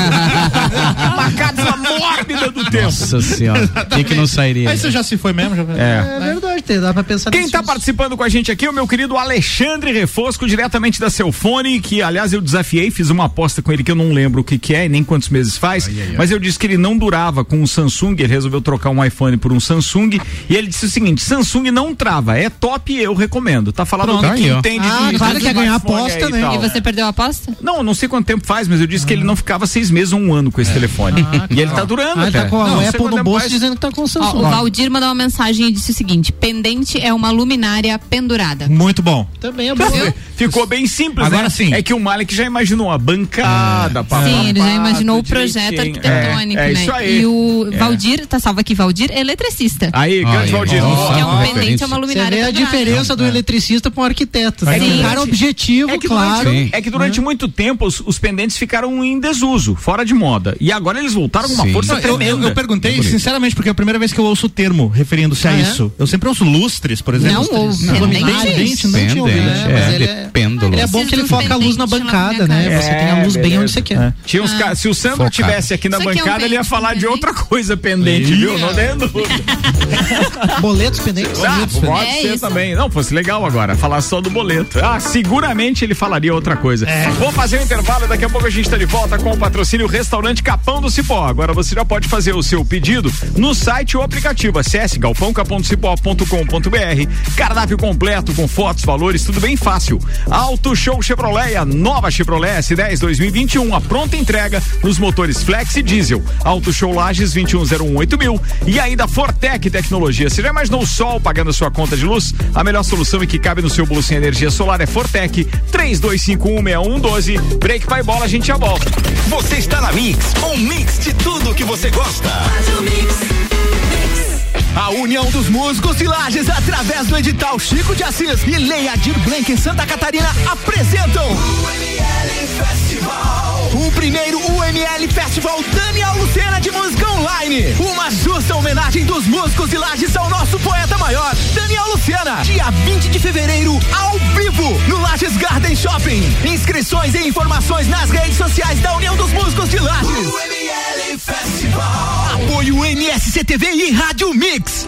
Uma cápsula mórbida do tempo.
Nossa senhora. Quem que não sairia?
Aí você já se foi mesmo? Já...
É.
É verdade, tem- dá pra pensar
Quem tá participando com a gente aqui é o meu querido Alexandre Refosco, diretamente da Celfone, que aliás eu desafiei, fiz uma aposta com ele que eu não lembro o que que é e nem quantos meses faz, mas eu disse que ele não durava com um Samsung, ele resolveu trocar um iPhone por um Samsung e ele disse o seguinte, Samsung não trava, é top eu recomendo, tá falando
Pronto,
que entende
Ah,
de
claro que ia ganhar
smartphone
aposta, né?
tal.
E você perdeu a aposta?
Não, não sei quanto tempo faz, mas eu disse que ele não ficava seis meses ou um ano com esse telefone. e ele tá durando,
Ah, ele tá com a
Não,
Apple no bolso
faz.
dizendo que tá com o
Ó,
Samsung.
o Valdir mandou uma mensagem e disse o seguinte: pendente é uma luminária pendurada.
Muito bom.
Também é bom.
Viu?
Ficou bem simples,
Agora
né?
sim.
É que o Malik já imaginou a bancada, pá,
Sim,
pá,
ele já imaginou o projeto
direitinho.
arquitetônico,
é, é
né?
isso aí.
E o
É.
Valdir, tá salvo aqui, Valdir, eletricista.
Aí, grande Valdir.
ó.
que é
Ah,
um pendente, é uma
Você
luminária
vê a diferença do eletricista para um arquiteto.
Sim.
Tem um cara objetivo,
É
claro.
é que durante muito tempo os pendentes ficaram em desuso, fora de moda. E agora eles voltaram com uma
Sim.
força
Não, eu, eu,
tremenda.
eu perguntei, sinceramente, porque é a primeira vez que eu ouço o termo referindo-se a
Ah, é?
isso. Eu sempre ouço lustres, por exemplo.
Não, ou pendente.
Pendente, não tinha ouvido.
Né?
É,
ele é-
pêndulo.
Ele é bom que ele foca a luz na bancada, né? Você tem a luz bem
beleza.
onde você quer.
É. Tinha uns ca- Se o Sandro
Focar.
tivesse aqui na
é um
bancada, ele ia falar de
também?
outra coisa pendente, viu? Não tenho dúvida.
Boletos pendentes?
Ah,
Boletos
pode
É
ser também. Não, fosse legal agora, falar só do boleto. Ah, seguramente ele falaria outra coisa. Vou fazer um intervalo, daqui a pouco a gente tá de volta com o patrocínio Restaurante Capão do Cipó. Agora você já pode fazer o seu pedido no site ou aplicativo. Acesse galpãocapondocipó.com.br. Cardápio completo com fotos, valores, tudo bem fácil. Auto Show Chevrolet, a nova Chevrolet S10 2021, a pronta entrega nos motores Flex e Diesel. Auto Show Lages 21018 mil e ainda Fortec Tecnologia. Você já imaginou o sol pagando a sua conta de luz? A melhor solução e que cabe no seu bolso em energia solar é Fortec 32516112. Break Pai Bola, a gente já volta.
Você está na Mix, um mix de tudo que você gosta. A União dos Músicos de Lages, através do edital Chico de Assis e Lei Adir Blanc em Santa Catarina, apresentam o UML Festival. O primeiro UML Festival Daniel Música Online. Uma justa homenagem dos músicos de Lages ao nosso poeta maior, Daniel Lucena. Dia 20 de fevereiro, ao vivo, no Lages Garden Shopping. Inscrições e informações nas redes sociais da União dos Músicos de Lages. UML Festival. Apoio NSCTV e Rádio Mix.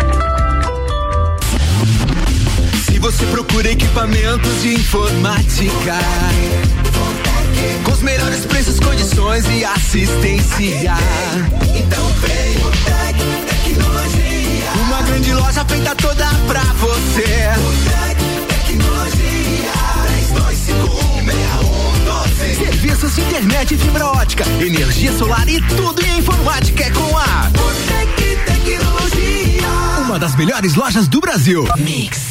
Você procura equipamentos de informática, com os melhores preços, condições e assistência, então vem o Tec Tecnologia. Uma grande loja feita toda pra você. O Tec Tecnologia. 32516112. Serviços de internet fibra ótica, energia solar e tudo em informática é com a Botec Tecnologia. Uma das melhores lojas do Brasil. Mix.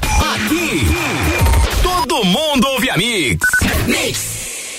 Aqui, todo mundo ouve a Mix. Mix.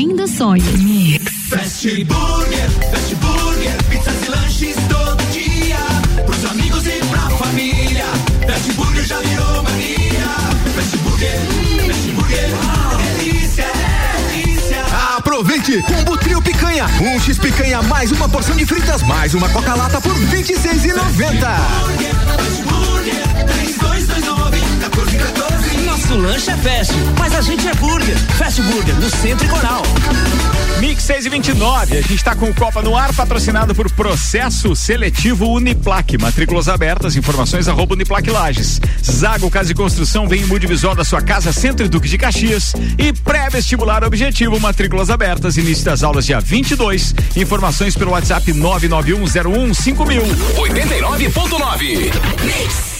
Construindo sonhos.
Fast Burger, Fast Burger, pizzas e lanches todo dia. Pros amigos e pra família. Fast Burger já virou mania. Fast Burger, Fast Burger, delícia, delícia.
Aproveite! Combo. Um X Picanha mais uma porção de fritas mais uma Coca-Lata por R$ 26,90.
Fast Burger, 3229, 1414.
Nosso lanche é fast, mas a gente é burger. Fast Burger, no Centro e Coral.
Mix 6 e 29, a gente está com o Copa no ar, patrocinado por Processo Seletivo Uniplaque. Matrículas abertas, informações arroba Uniplaque Lages. Zago Casa e Construção vem em multivisual da sua casa, Centro e Duque de Caxias. E pré-vestibular objetivo, matrículas abertas, início das aulas dia 22. Informações pelo WhatsApp 99101 5000.
89.9.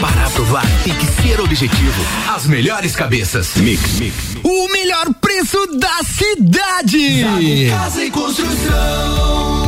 Para aprovar, tem que ser objetivo. As melhores cabeças. Mix, mix.
O melhor preço da cidade.
Zago Casa e Construção.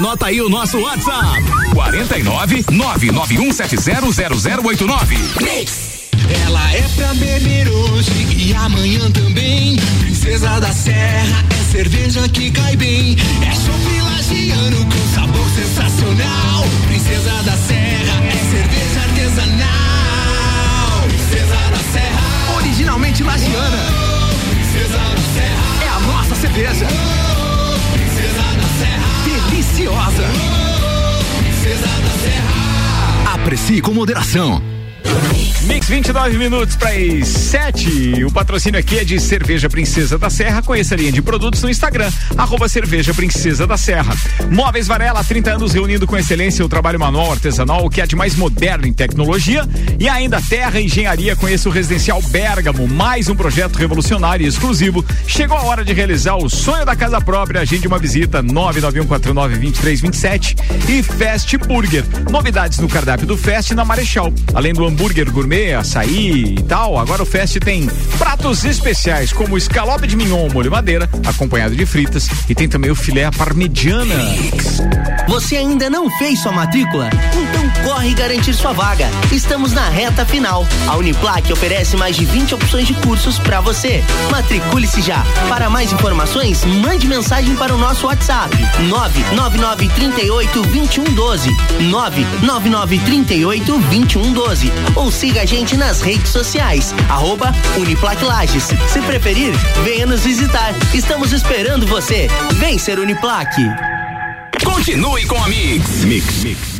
Anota aí o nosso WhatsApp: 49 991700089.
Ela é pra beber hoje e amanhã também. Princesa da Serra é cerveja que cai bem. É chopp lagiano com sabor sensacional. Princesa da Serra é cerveja artesanal. Princesa da Serra.
Originalmente lagiana.
Princesa da Serra.
É a nossa cerveja.
Serra.
Deliciosa.
Princesa da Serra.
Aprecie com moderação.
Mix 29 minutos para as 7. O patrocínio aqui é de Cerveja Princesa da Serra. Conheça a linha de produtos no Instagram, arroba Cerveja Princesa da Serra. Móveis Varela, 30 anos reunindo com excelência o trabalho manual artesanal, o que é de mais moderno em tecnologia. E ainda Terra Engenharia, conheça o Residencial Bergamo, mais um projeto revolucionário e exclusivo. Chegou a hora de realizar o sonho da casa própria. Agende uma visita 991492327 e Fast Burger. Novidades no cardápio do Fest na Marechal. Além do hambúrguer gourmet, açaí e tal, agora o Fest tem pratos especiais como escalope de mignon ao molho madeira, acompanhado de fritas, e tem também o filé à parmegiana.
Você ainda não fez sua matrícula? Então corre garantir sua vaga. Estamos na reta final. A Uniplac oferece mais de 20 opções de cursos para você. Matricule-se já. Para mais informações, mande mensagem para o nosso WhatsApp: 99938 2112. 99938 2112. Ou siga a gente nas redes sociais, arroba Lages. Se preferir, venha nos visitar. Estamos esperando você. Vem ser Uniplac.
Continue com a Mix. Mix, mix.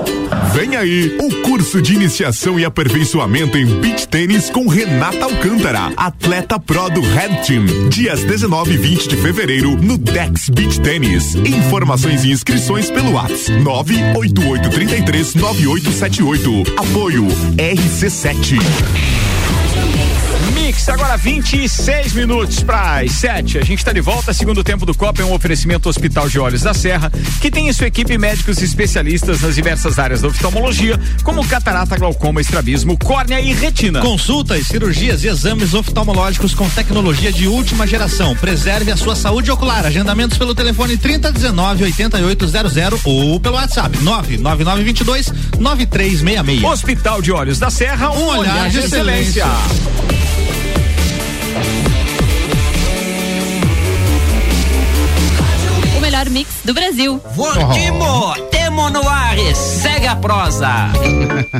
Vem aí o curso de iniciação e aperfeiçoamento em beach tênis com Renata Alcântara, atleta pro do Red Team. Dias 19 e 20 de fevereiro no Dex Beach Tênis. Informações e inscrições pelo WhatsApp 98833 9878. Apoio RC7.
Mix, agora 26 minutos para as 7. A gente está de volta. Segundo tempo do Copa é um oferecimento Hospital de Olhos da Serra, que tem em sua equipe médicos especialistas nas diversas áreas da oftalmologia, como catarata, glaucoma, estrabismo, córnea e retina.
Consultas, cirurgias e exames oftalmológicos com tecnologia de última geração. Preserve a sua saúde ocular. Agendamentos pelo telefone 3019 8800 ou pelo WhatsApp 99922 9366.
Hospital de Olhos da Serra, um,
Um olhar de excelência.
O melhor mix do Brasil.
Voltimo, temo no Ares, segue a prosa.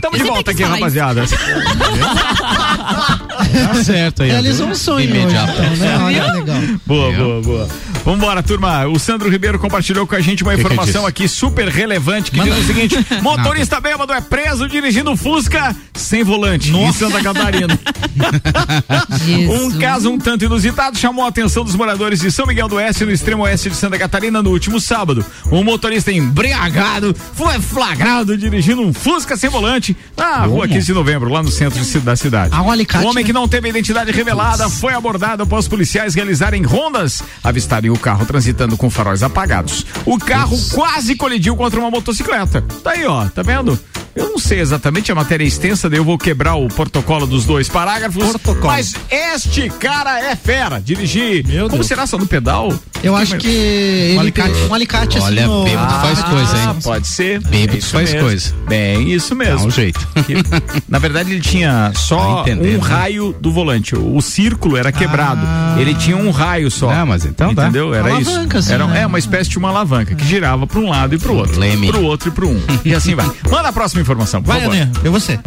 Tamo de volta aqui, rapaziada.
Tá certo aí.
Realizou um sonho hoje,
Imediato.
então, né? Olha, legal.
Boa, boa, boa. Vambora, turma. O Sandro Ribeiro compartilhou com a gente uma
Que que
informação
disse?
aqui super relevante que diz o seguinte: motorista bêbado é preso dirigindo Fusca sem volante em Santa Catarina. um caso um tanto inusitado chamou a atenção dos moradores de São Miguel do Oeste, no extremo oeste de Santa Catarina, no último sábado. Um motorista embriagado foi flagrado dirigindo um Fusca sem volante na rua 15 de novembro, lá no centro da cidade.
Ah, alicate,
o homem que não teve a identidade revelada foi abordado após policiais realizarem rondas, avistarem o carro transitando com faróis apagados. O carro quase colidiu contra uma motocicleta. Tá aí, ó, tá vendo? Eu não sei exatamente a matéria é extensa, daí eu vou quebrar o protocolo dos dois parágrafos. Mas este cara é fera. Dirigir. Como
Deus.
será só no pedal?
Eu acho que ele
alicate.
um alicate
Olha,
assim no...
bêbado faz coisa, hein?
Ah, pode ser.
Bêbado
É
faz
mesmo.
coisa.
Bem, isso mesmo.
Dá um jeito.
Que, na verdade, ele tinha só
Vai entender,
um
né?
raio do volante. O, o círculo era quebrado. Ele tinha um raio só.
Não, mas então.
Entendeu? Era isso.
Alavanca, assim,
era,
né?
É uma espécie de uma alavanca que girava para um lado e para o outro.
Leme.
Para o outro e para um. E assim vai. Manda a próxima informação, por
Vai,
favor.
Aninha, eu você.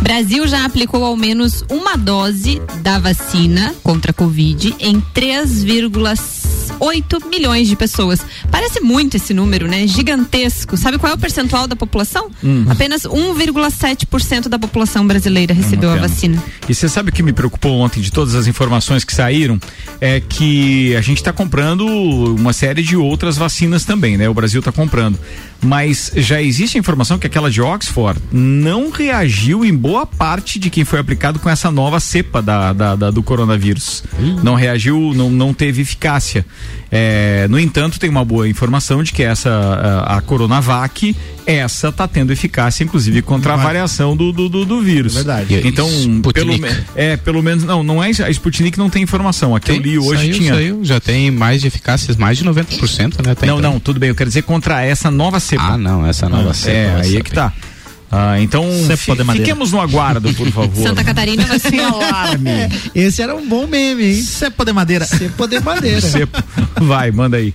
Brasil já aplicou ao menos uma dose da vacina contra a Covid em 3,8 milhões de pessoas. Parece muito esse número, né? Gigantesco. Sabe qual é o percentual da população?
Hum.
Apenas 1,7% da população brasileira recebeu a vacina.
E você sabe o que me preocupou ontem de todas as informações que saíram? É que a gente está comprando uma série de outras vacinas também, né? O Brasil está comprando. Mas já existe a informação que aquela de Oxford não reagiu em boa parte de quem foi aplicado com essa nova cepa da, da- da- do coronavírus. Não reagiu, não, não teve eficácia. É, no entanto, tem uma boa informação de que essa, a, a Coronavac, essa está tendo eficácia, inclusive, contra a variação do, do, do, do vírus.
Verdade.
Então,
Sputnik.
pelo, é, pelo menos, não, não é a Sputnik não tem informação. Aqui eu li hoje
saiu,
tinha.
Saiu, já tem mais de eficácias, mais de 90%, né? até
Não,
então.
não, tudo bem. Eu quero dizer contra essa nova cepa.
Ah, não, essa nova
Ah,
cepa.
É, aí é que tá. Ah, então,
Cepa
fiquemos no aguardo, por favor.
Santa Catarina vai ser
alarme.
Esse era um bom meme, hein?
Cepa de madeira.
Cepa de madeira.
Cepa. Vai, manda aí.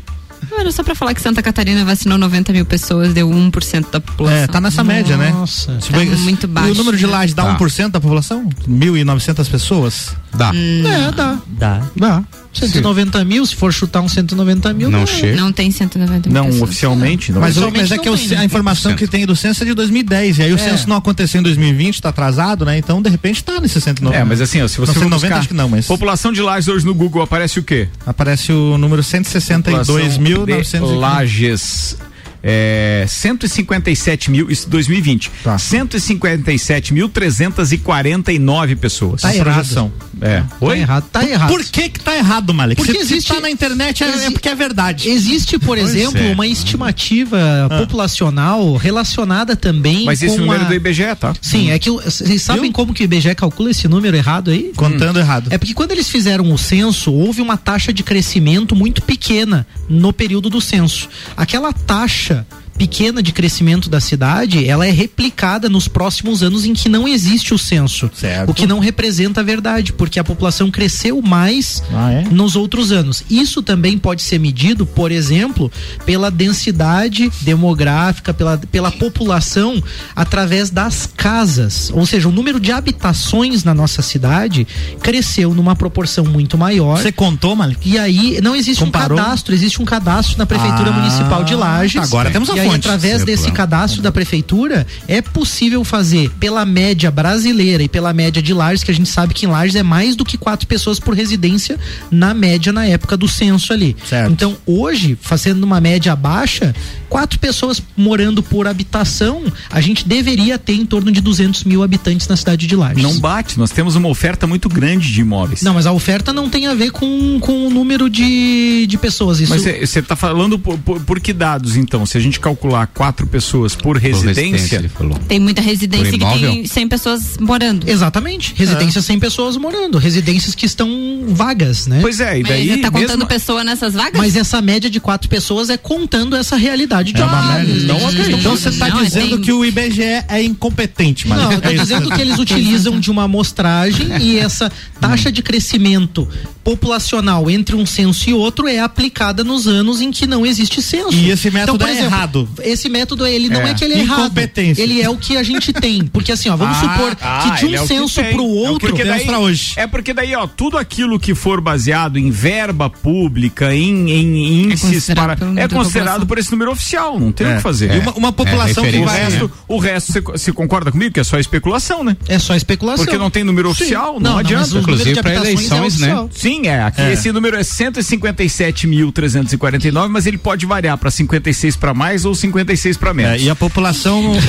Era só pra falar que Santa Catarina vacinou 90 mil pessoas, deu 1% da população.
É, tá nessa média, né?
Nossa.
Tá
bem-
muito baixo.
E o número de lajes dá
Tá.
1% da população? 1.900 pessoas?
Dá.
É, dá.
Dá.
Dá. 190 mil, se for chutar uns 190 mil.
Não
dá.
chega.
Não tem 190 mil
Não,
pessoas.
oficialmente. Não.
Mas,
Oficialmente
mas é
não
que o-
tem, né?
a informação que tem do censo é de 2010. E aí o censo não aconteceu em 2020, tá atrasado, né? Então, de repente, tá nesse 190.
É, mas assim, ó, se você
Não,
for
190
buscar
acho que não, mas
população de lajes hoje no Google aparece o quê?
aparece o número 162.900.
de Lages. É, 157 mil, isso 2020.
Tá.
157.349 pessoas.
Tá errado.
É.
Tá errado. Tá errado.
Por que que tá errado, Malik?
Porque
se,
existe-
se tá na internet é, é
exi-
porque é verdade.
Existe, por
Pois
exemplo,
é.
uma estimativa populacional relacionada também
Mas esse número
a...
do IBGE, tá?
Sim, é que vocês sabem como que o IBGE calcula esse número errado aí?
Contando errado.
É porque quando eles fizeram o censo, houve uma taxa de crescimento muito pequena no período do censo. Aquela taxa Yeah. Pequena de crescimento da cidade, ela é replicada nos próximos anos em que não existe o censo.
Certo.
O que não representa a verdade, porque a população cresceu mais
Ah, é?
nos outros anos. Isso também pode ser medido, por exemplo, pela densidade demográfica, pela, pela população através das casas. Ou seja, o número de habitações na nossa cidade cresceu numa proporção muito maior.
Você contou, Malik?
E aí não existe
Comparou?
um cadastro, existe um cadastro na Prefeitura
Ah,
Municipal de Lages.
agora temos a
E aí,
fonte.
através
Seu
desse
plano.
cadastro da Prefeitura, é possível fazer pela média brasileira e pela média de Lages, que a gente sabe que em Lages é mais do que quatro pessoas por residência na média na época do censo ali.
Certo.
Então, hoje, fazendo uma média baixa, quatro pessoas morando por habitação, a gente deveria ter em torno de 200 mil habitantes na cidade de Lages.
Não bate, nós temos uma oferta muito grande de imóveis.
Não, mas a oferta não tem a ver com, com o número de, de pessoas. Isso
Mas você está falando por, por- por que dados, então? Se a gente calcular quatro pessoas por
residência,
residência.
ele falou.
Tem muita residência
Por
que tem 100 pessoas morando.
Exatamente. Residências sem pessoas morando. Residências que estão vagas, né?
Pois é, e
Mas você tá contando pessoa nessas vagas?
Mas essa média de quatro pessoas é contando essa realidade de
É uma.
Não,
Então você está dizendo
tem-
que o IBGE é incompetente, mas
Não, eu tô
é
dizendo que eles utilizam de uma amostragem e essa taxa de crescimento populacional entre um censo e outro é aplicada nos anos em que não existe censo.
E esse método
por
é errado.
Esse método, ele não
É.
é, que ele é errado. Ele é o que a gente tem. Porque assim, ó, vamos
Ah,
supor
ah,
que de
é
um
que
censo pro
É o
outro,
porque daí-
pra hoje.
É porque daí, ó, tudo aquilo que for baseado em verba pública, em, em índices
considerado
para. É considerado por esse número oficial, não tem o
É.
que fazer.
E uma, uma população que
O
vai.
resto, o resto você, você concorda comigo que é só especulação, né?
É só especulação.
Porque não tem número oficial, não,
Não, não,
adianta.
mas o número de
Inclusive
é
eleições, né?
Sim, é. Aqui
É.
esse número é 157.349, mas ele pode variar para 56 para mais ou 56 para menos.
É, e a população,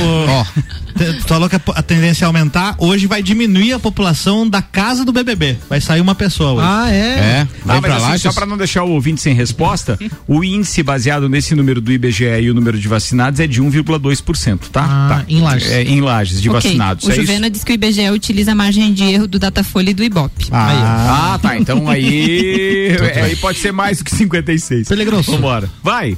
te- tu falou que a, tendência é aumentar, hoje vai diminuir a população da casa do BBB. Vai sair uma pessoa hoje.
Ah, é?
É,
Ah,
vai
mas
pra
assim,
lá.
só para não deixar o ouvinte sem resposta, o índice baseado nesse número do IBGE e o número de vacinados é de 1,2%, tá?
Ah,
tá.
em Lages.
É, em Lages, de
Ok,
vacinados.
O
é?
Juvena diz que o IBGE utiliza a margem de erro do Datafolha e do Ibope.
Ah, ah, tá. Então aí, é, aí pode ser mais do que 56.
Pelegroso.
Vambora. Vai.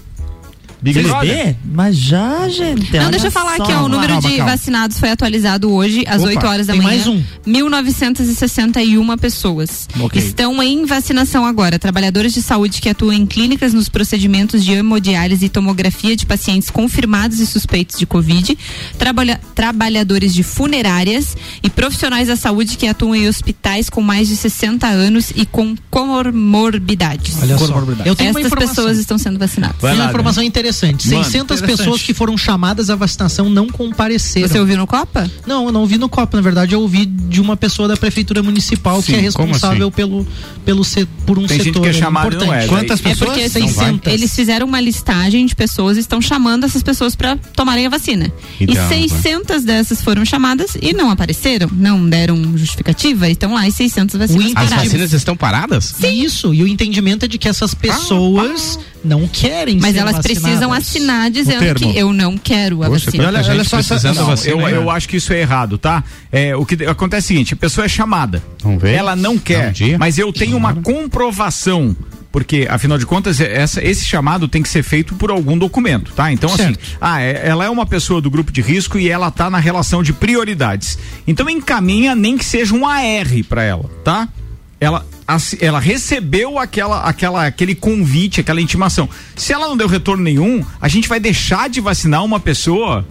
Big
Vocês
Brother.
Mas já, gente.
Não, deixa eu falar
só.
aqui, ó, o número
Calma,
de
calma.
vacinados foi atualizado hoje, às
Opa,
8 horas da
tem
manhã.
mais um.
1961 pessoas
Ok.
estão em vacinação agora. Trabalhadores de saúde que atuam em clínicas nos procedimentos de hemodiálise e tomografia de pacientes confirmados e suspeitos de Covid, trabalha- trabalhadores de funerárias e profissionais da saúde que atuam em hospitais com mais de 60 anos e com comorbidades.
Olha só.
Comorbidade.
Eu tenho informação.
pessoas estão sendo vacinadas.
Vai
Tem
lá,
uma informação interessante.
Manda.
600
Interessante.
pessoas que foram chamadas à vacinação não compareceram.
Você ouviu no Copa?
Não, eu não ouvi no COP. Na verdade, eu ouvi de uma pessoa da prefeitura municipal que
Sim,
é
como
responsável
assim?
pelo, pelo por um
Tem gente
setor
que é
ali
chamado e não
importante.
é,
Quantas
É
pessoas?
porque
Não vai.
600. eles fizeram uma listagem de pessoas e estão chamando essas pessoas para tomarem a vacina.
Então,
e 600 dessas foram chamadas e não apareceram, não deram justificativa estão lá e 600 vacinas
As vacinas estão paradas?
Isso, e o entendimento é de que essas pessoas não querem
Mas
ser
elas precisam assinar dizendo que eu não quero a
Poxa,
vacina.
olha- olha só essa-
Não,
vacina,
eu,
né?
eu acho que isso é errado, tá? É, o que acontece é o seguinte: a pessoa é chamada.
Vamos ver?
Ela não quer,
um
mas eu tenho uma comprovação. Porque, afinal de contas, essa, esse chamado tem que ser feito por algum documento, tá? Então, assim, ah, é- ela é uma pessoa do grupo de risco e ela tá na relação de prioridades. Então, encaminha nem que seja um AR para ela, tá? Ela, ela recebeu aquela, aquela, aquele convite, aquela intimação. Se ela não deu retorno nenhum, a gente vai deixar de vacinar uma pessoa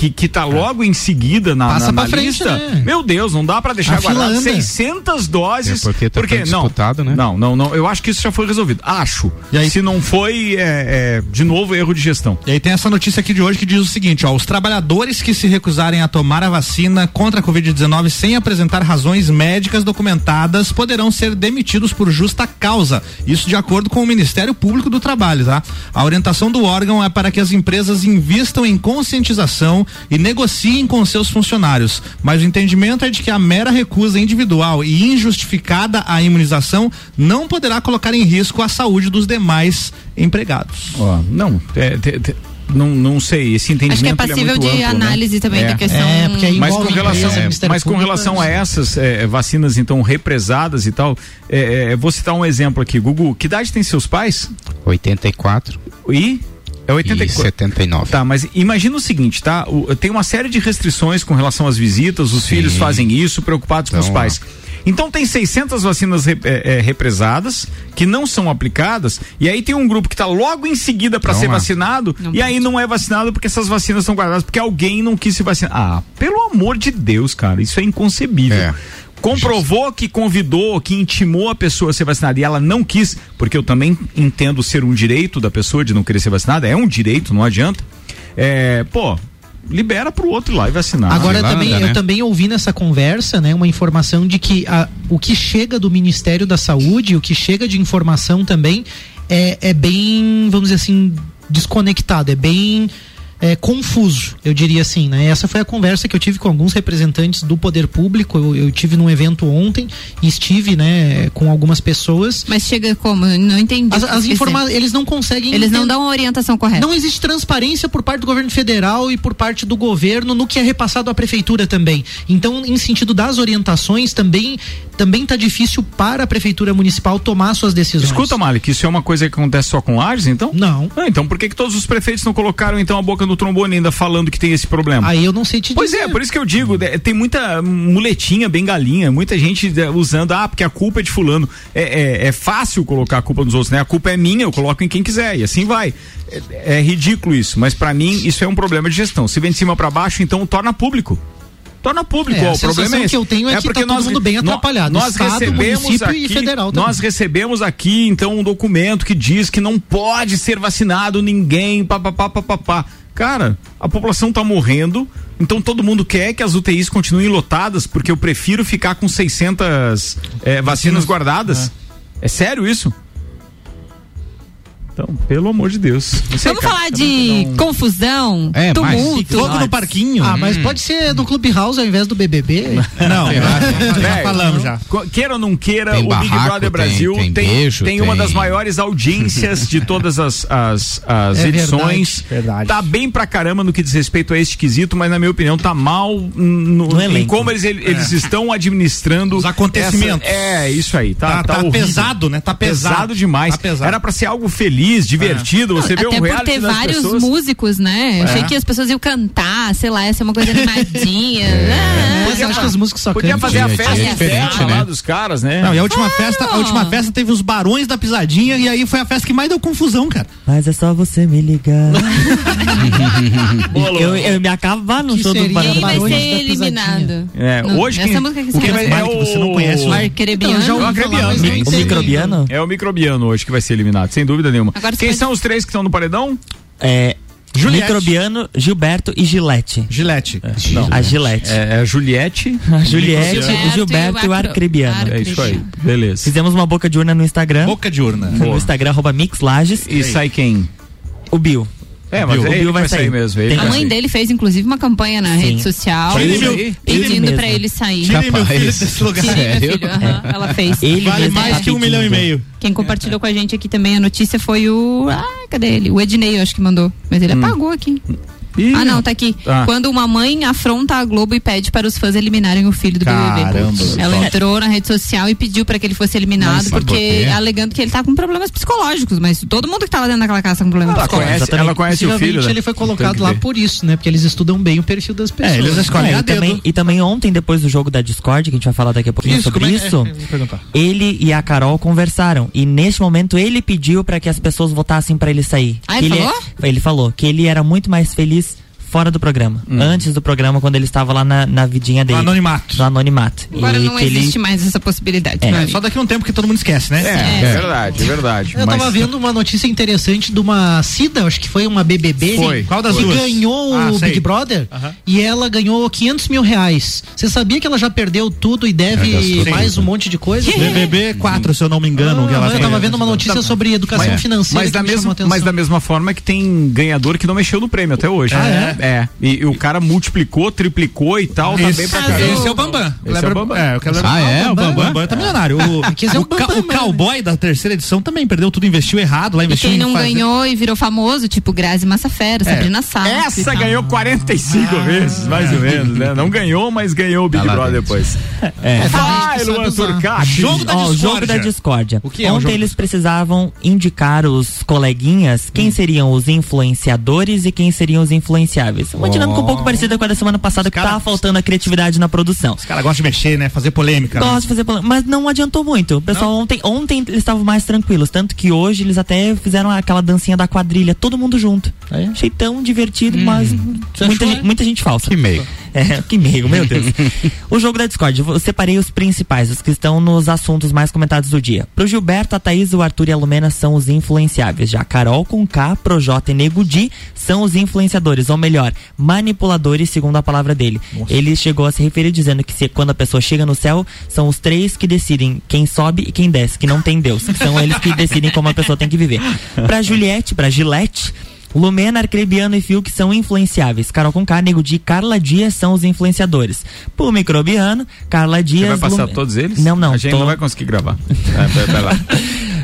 que, que tá logo em seguida na,
Passa
na, na
frente,
lista.
né?
Meu Deus, não dá pra deixar
A
guardado
anda.
600 doses.
É porque tá tão
não,
disputado, né?
não, não, não. Eu acho que isso já foi resolvido. Acho.
E aí?
Se não foi, é, é, de novo, erro de gestão.
E aí tem essa notícia aqui de hoje que diz o seguinte, ó, os trabalhadores que se recusarem a tomar a vacina contra a Covid-19 sem apresentar razões médicas documentadas poderão ser demitidos por justa causa. Isso de acordo com o Ministério Público do Trabalho, tá? A orientação do órgão é para que as empresas invistam em conscientização e negociem com seus funcionários, mas o entendimento é de que a mera recusa individual e injustificada à imunização não poderá colocar em risco a saúde dos demais empregados.
Ó, não, é, te- não, não sei. Esse entendimento
Acho que é
ele
passível
muito
de
amplo, né?
análise também
É.
da questão.
É, porque aí
Mas com, relação,
Ministério
mas com relação a
é
essas é, vacinas então represadas e tal, é, é, vou citar um exemplo aqui, Gugu. Que idade tem seus pais?
84.
E É 80
e 79.
Tá, mas imagina o seguinte, tá? O- tem uma série de restrições com relação às visitas, os filhos fazem isso, preocupados com os
Então,
pais. Então tem 600 vacinas re- é, é, represadas que não são aplicadas e aí tem um grupo que está logo em seguida para
Então,
ser
lá.
vacinado e aí não é vacinado porque essas vacinas estão guardadas porque alguém não quis se vacinar. Ah, pelo amor de Deus, cara, isso é inconcebível.
É.
Comprovou que convidou, que intimou a pessoa a ser vacinada e ela não quis, porque eu também entendo ser um direito da pessoa de não querer ser vacinada, é um direito, não adianta. É, pô, libera pro outro ir lá e vacinar.
Agora
lá
também,
anda,
eu
né?
também ouvi nessa conversa, né, uma informação de que a- o que chega do Ministério da Saúde, o que chega de informação também é, é bem, vamos dizer assim, desconectado, é bem é, confuso, eu diria assim, né? Essa foi a conversa que eu tive com alguns representantes do poder público. Eu, eu tive num evento ontem e estive, né, com algumas pessoas.
Mas chega como? Eu Não entendi.
As, as informa eles não conseguem.
Eles não dão a orientação correta.
não existe transparência por parte do governo federal e por parte do governo no que é repassado à prefeitura também. Então, em sentido das orientações, também também tá difícil para a prefeitura municipal tomar suas decisões.
Escuta, Malik, isso é uma coisa que acontece só com Lages, então?
Não.
Ah, então por que, que todos os prefeitos não colocaram então a boca no trombone ainda falando que tem esse problema?
Aí eu não sei te
Pois
dizer.
é, por isso que eu digo, né, tem muita muletinha, bengalinha, muita gente né, usando, ah, porque a culpa é de fulano. É, é, é fácil colocar a culpa nos outros, né? A culpa é minha, eu coloco em quem quiser, e assim vai. É, é ridículo isso, mas pra mim isso é um problema de gestão. Se vem de cima pra baixo, então torna público. Torna público,
É, a
ó, o problema é esse.
que eu tenho é que tá todo mundo bem atrapalhado,
Nós
Estado,
recebemos aqui,
e federal também.
Nós recebemos aqui, então, um documento que diz que não pode ser vacinado ninguém, papapá, papapá. Cara, a população tá morrendo, então todo mundo quer que as UTIs continuem lotadas, porque eu prefiro ficar com 600 eh, vacinas guardadas. É. sério isso? Então, pelo amor de Deus. Sei,
Vamos
cara,
falar de
um-
confusão,
É,
tumulto.
Fogo no parquinho.
Ah, mas pode ser do Clubhouse ao invés do BBB?
Não, já
Velho,
falamos já.
Queira ou não queira,
Tem
o Big
barraco,
Brother
tem-
Brasil
tem
tem,
beijo,
tem uma das maiores audiências de todas as, as, as
É
edições.
verdade, verdade.
Tá bem pra caramba no que diz respeito a este quesito, mas na minha opinião tá mal no,
No
em como eles, eles estão administrando
Os acontecimentos.
essa- é, isso aí. Tá,
Tá- tá
horrível.
pesado, né? Tá pesado.
demais.
Tá pesado.
Era pra ser algo feliz, divertido. Você vê
Até
o
por
reality
ter
das
vários
pessoas.
músicos, né? Eu achei
É.
que as pessoas iam cantar, sei lá, ia ser uma coisa animadinha. Ah,
Você acha que os músicos só
Podia fazer a festa
é diferente,
lá
né?
dos caras, né?
Não, e a última festa, a última festa teve os barões da pisadinha e aí foi a festa que mais deu confusão, cara.
Mas é só você me ligar. eu, eu me acabar no
Que
show do Barão
Quem vai
Barões
ser
da
eliminado?
É,
Não,
hoje quem,
música que
o
você
vai, é
Malik,
o
você não conhece o-
O
Então,
Arcrebiano.
já ouvi
É o
falar, mas
Acrebiano.
não
O
entendi
microbiano?
É o microbiano hoje que vai ser eliminado, sem dúvida nenhuma.
Agora
Quem
pode-
são os três que estão no paredão?
É,
Juliette.
Microbiano, Gilberto e Gilete.
Gilete.
Não.
A Gilete.
É, é a Juliette.
A Juliette,
Gilberto
o Gilberto e o
e
Arcrebiano.
É isso aí. Beleza.
Fizemos uma boca de urna no Instagram.
Boca de urna.
No Instagram, arroba Mixlages.
E sai quem?
O Bill.
É, mas
O
ele
Bill
vai sair
sair.
mesmo.
A mãe
sair.
dele fez, inclusive, uma campanha na
Sim.
rede social
Tire
pedindo pra ele sair.
Tirem meu filho desse lugar.
Tire, meu filho. aham, Ela fez.
Ele
Vale mais que um milhão e meio.
Quem compartilhou com a gente aqui também a notícia foi o. Ah, cadê ele? O Ednei, eu acho que mandou. Mas ele apagou aqui.
Ih,
Ah, não, tá aqui.
Ah.
Quando uma mãe afronta a Globo e pede para os fãs eliminarem o filho do
Caramba,
BBB. Ela entrou na rede social e pediu para que ele fosse eliminado,
Mas, mas por
porque alegando que ele tá com problemas psicológicos. Mas todo mundo que tá lá dentro daquela casa tá com problemas
Ela
psicológicos.
conhece, ela conhece o filho. Né?
ele foi colocado lá por isso, né? Porque eles estudam bem o perfil das pessoas.
É, eles escolhem
É, e, também, e também ontem, depois do jogo da Discord, que a gente vai falar daqui a pouquinho
Isso,
sobre
é-
isso,
é,
ele e a Carol conversaram. E neste momento ele pediu pra que as pessoas votassem pra ele sair.
Ah,
Que
ele
é-
falou?
ele falou que ele era muito mais feliz fora do programa. Antes do programa, quando ele estava lá na, na vidinha dele.
No anonimato.
No anonimato.
Agora
E
não
que ele-
existe mais essa possibilidade.
É,
É,
amigo.
só daqui a um tempo que todo mundo esquece, né?
É, é verdade, é verdade.
Eu
Mas-
tava vendo uma notícia interessante de uma Cida, acho que foi uma BBB.
Foi.
Qual das
que
duas?
ganhou
Ah,
o
sei.
Big Brother e ela ganhou 500 mil reais. Você sabia que ela já perdeu tudo e deve mais um monte de coisa?
BBB 4, se eu não me engano. que ela
Ah, eu
tem.
tava vendo uma notícia sobre educação
Mas-
financeira
Mas
que
da, mesma, mas da mesma forma que tem ganhador que não mexeu no prêmio até hoje.
Ah, é?
É, e, e o cara multiplicou, triplicou e tal, tá bem pra caramba.
Esse é o Bambam.
Esse é o Bambam.
É, lembrar-
Ah, é? O Bambam?
Bambam tá milionário. O,
Esse é
o,
o
ca- o cowboy da terceira edição também perdeu tudo, investiu errado lá,
E
investiu
quem
em
não
fazer-
ganhou e virou famoso, tipo Grazi Massafera,
É.
Sabrina Sato. e
Essa
tal.
ganhou 45 vezes, mais ou menos, né? Não ganhou, mas ganhou o Big
Tá lá
Brother depois.
É.
Vai, Luan Turcati.
Jogo da
o jogo
discórdia.
da discórdia.
O que é o
Ontem eles precisavam indicar os coleguinhas quem seriam os influenciadores e quem seriam os influenciáveis. Uma dinâmica um pouco parecida com a da semana passada, que tava faltando a criatividade na produção.
Os caras gostam de mexer, né? Fazer polêmica. né?
Gosto de fazer polêmica, mas não adiantou muito. O pessoal ontem, ontem eles estavam mais tranquilos, tanto que hoje eles até fizeram aquela dancinha da quadrilha, todo mundo junto. Achei tão divertido, mas muita, gente, muita gente falsa.
Que meio.
É, que meio, meu Deus. o jogo da Discord, eu separei os principais, os que estão nos assuntos mais comentados do dia. Pro Gilberto, a Thaís, o Arthur e a Lumena são os influenciáveis. Já Carol com K, Projota e Nego Di são os influenciadores, ou melhor, manipuladores, segundo a palavra dele. Ele chegou a se referir dizendo que se, quando a pessoa chega no céu, são os três que decidem quem sobe e quem desce, que não tem Deus. São eles que decidem como a pessoa tem que viver. Pra Juliette, pra Gillette, Lumena, Arcrebiano e Fiuk são influenciáveis. Carol com K, Nego Di e Carla Dias são os influenciadores. Pro Microbiano, Carla
Você
Dias...
vai passar
Lume-
todos eles?
Não, não.
A gente
tô-
não vai conseguir gravar. É, vai, lá.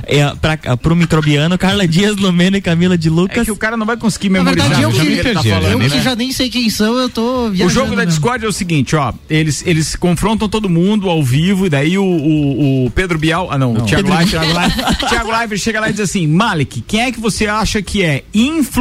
É, pra, pro Microbiano, Carla Dias, Lumena e Camila de Lucas.
É que o cara não vai conseguir
Na
memorizar.
verdade, eu
o
que,
que tá
eu
falando,
que
né?
já nem sei quem são, eu tô
O
viajando.
jogo da
mesmo.
Discord é o seguinte, ó. Eles, eles confrontam todo mundo ao vivo, e daí o, o, o Pedro Bial. Ah, não, o Live.
Bial.
Thiago Live, Thiago Live chega lá e diz assim: Malik, quem é que você acha que é influenciador?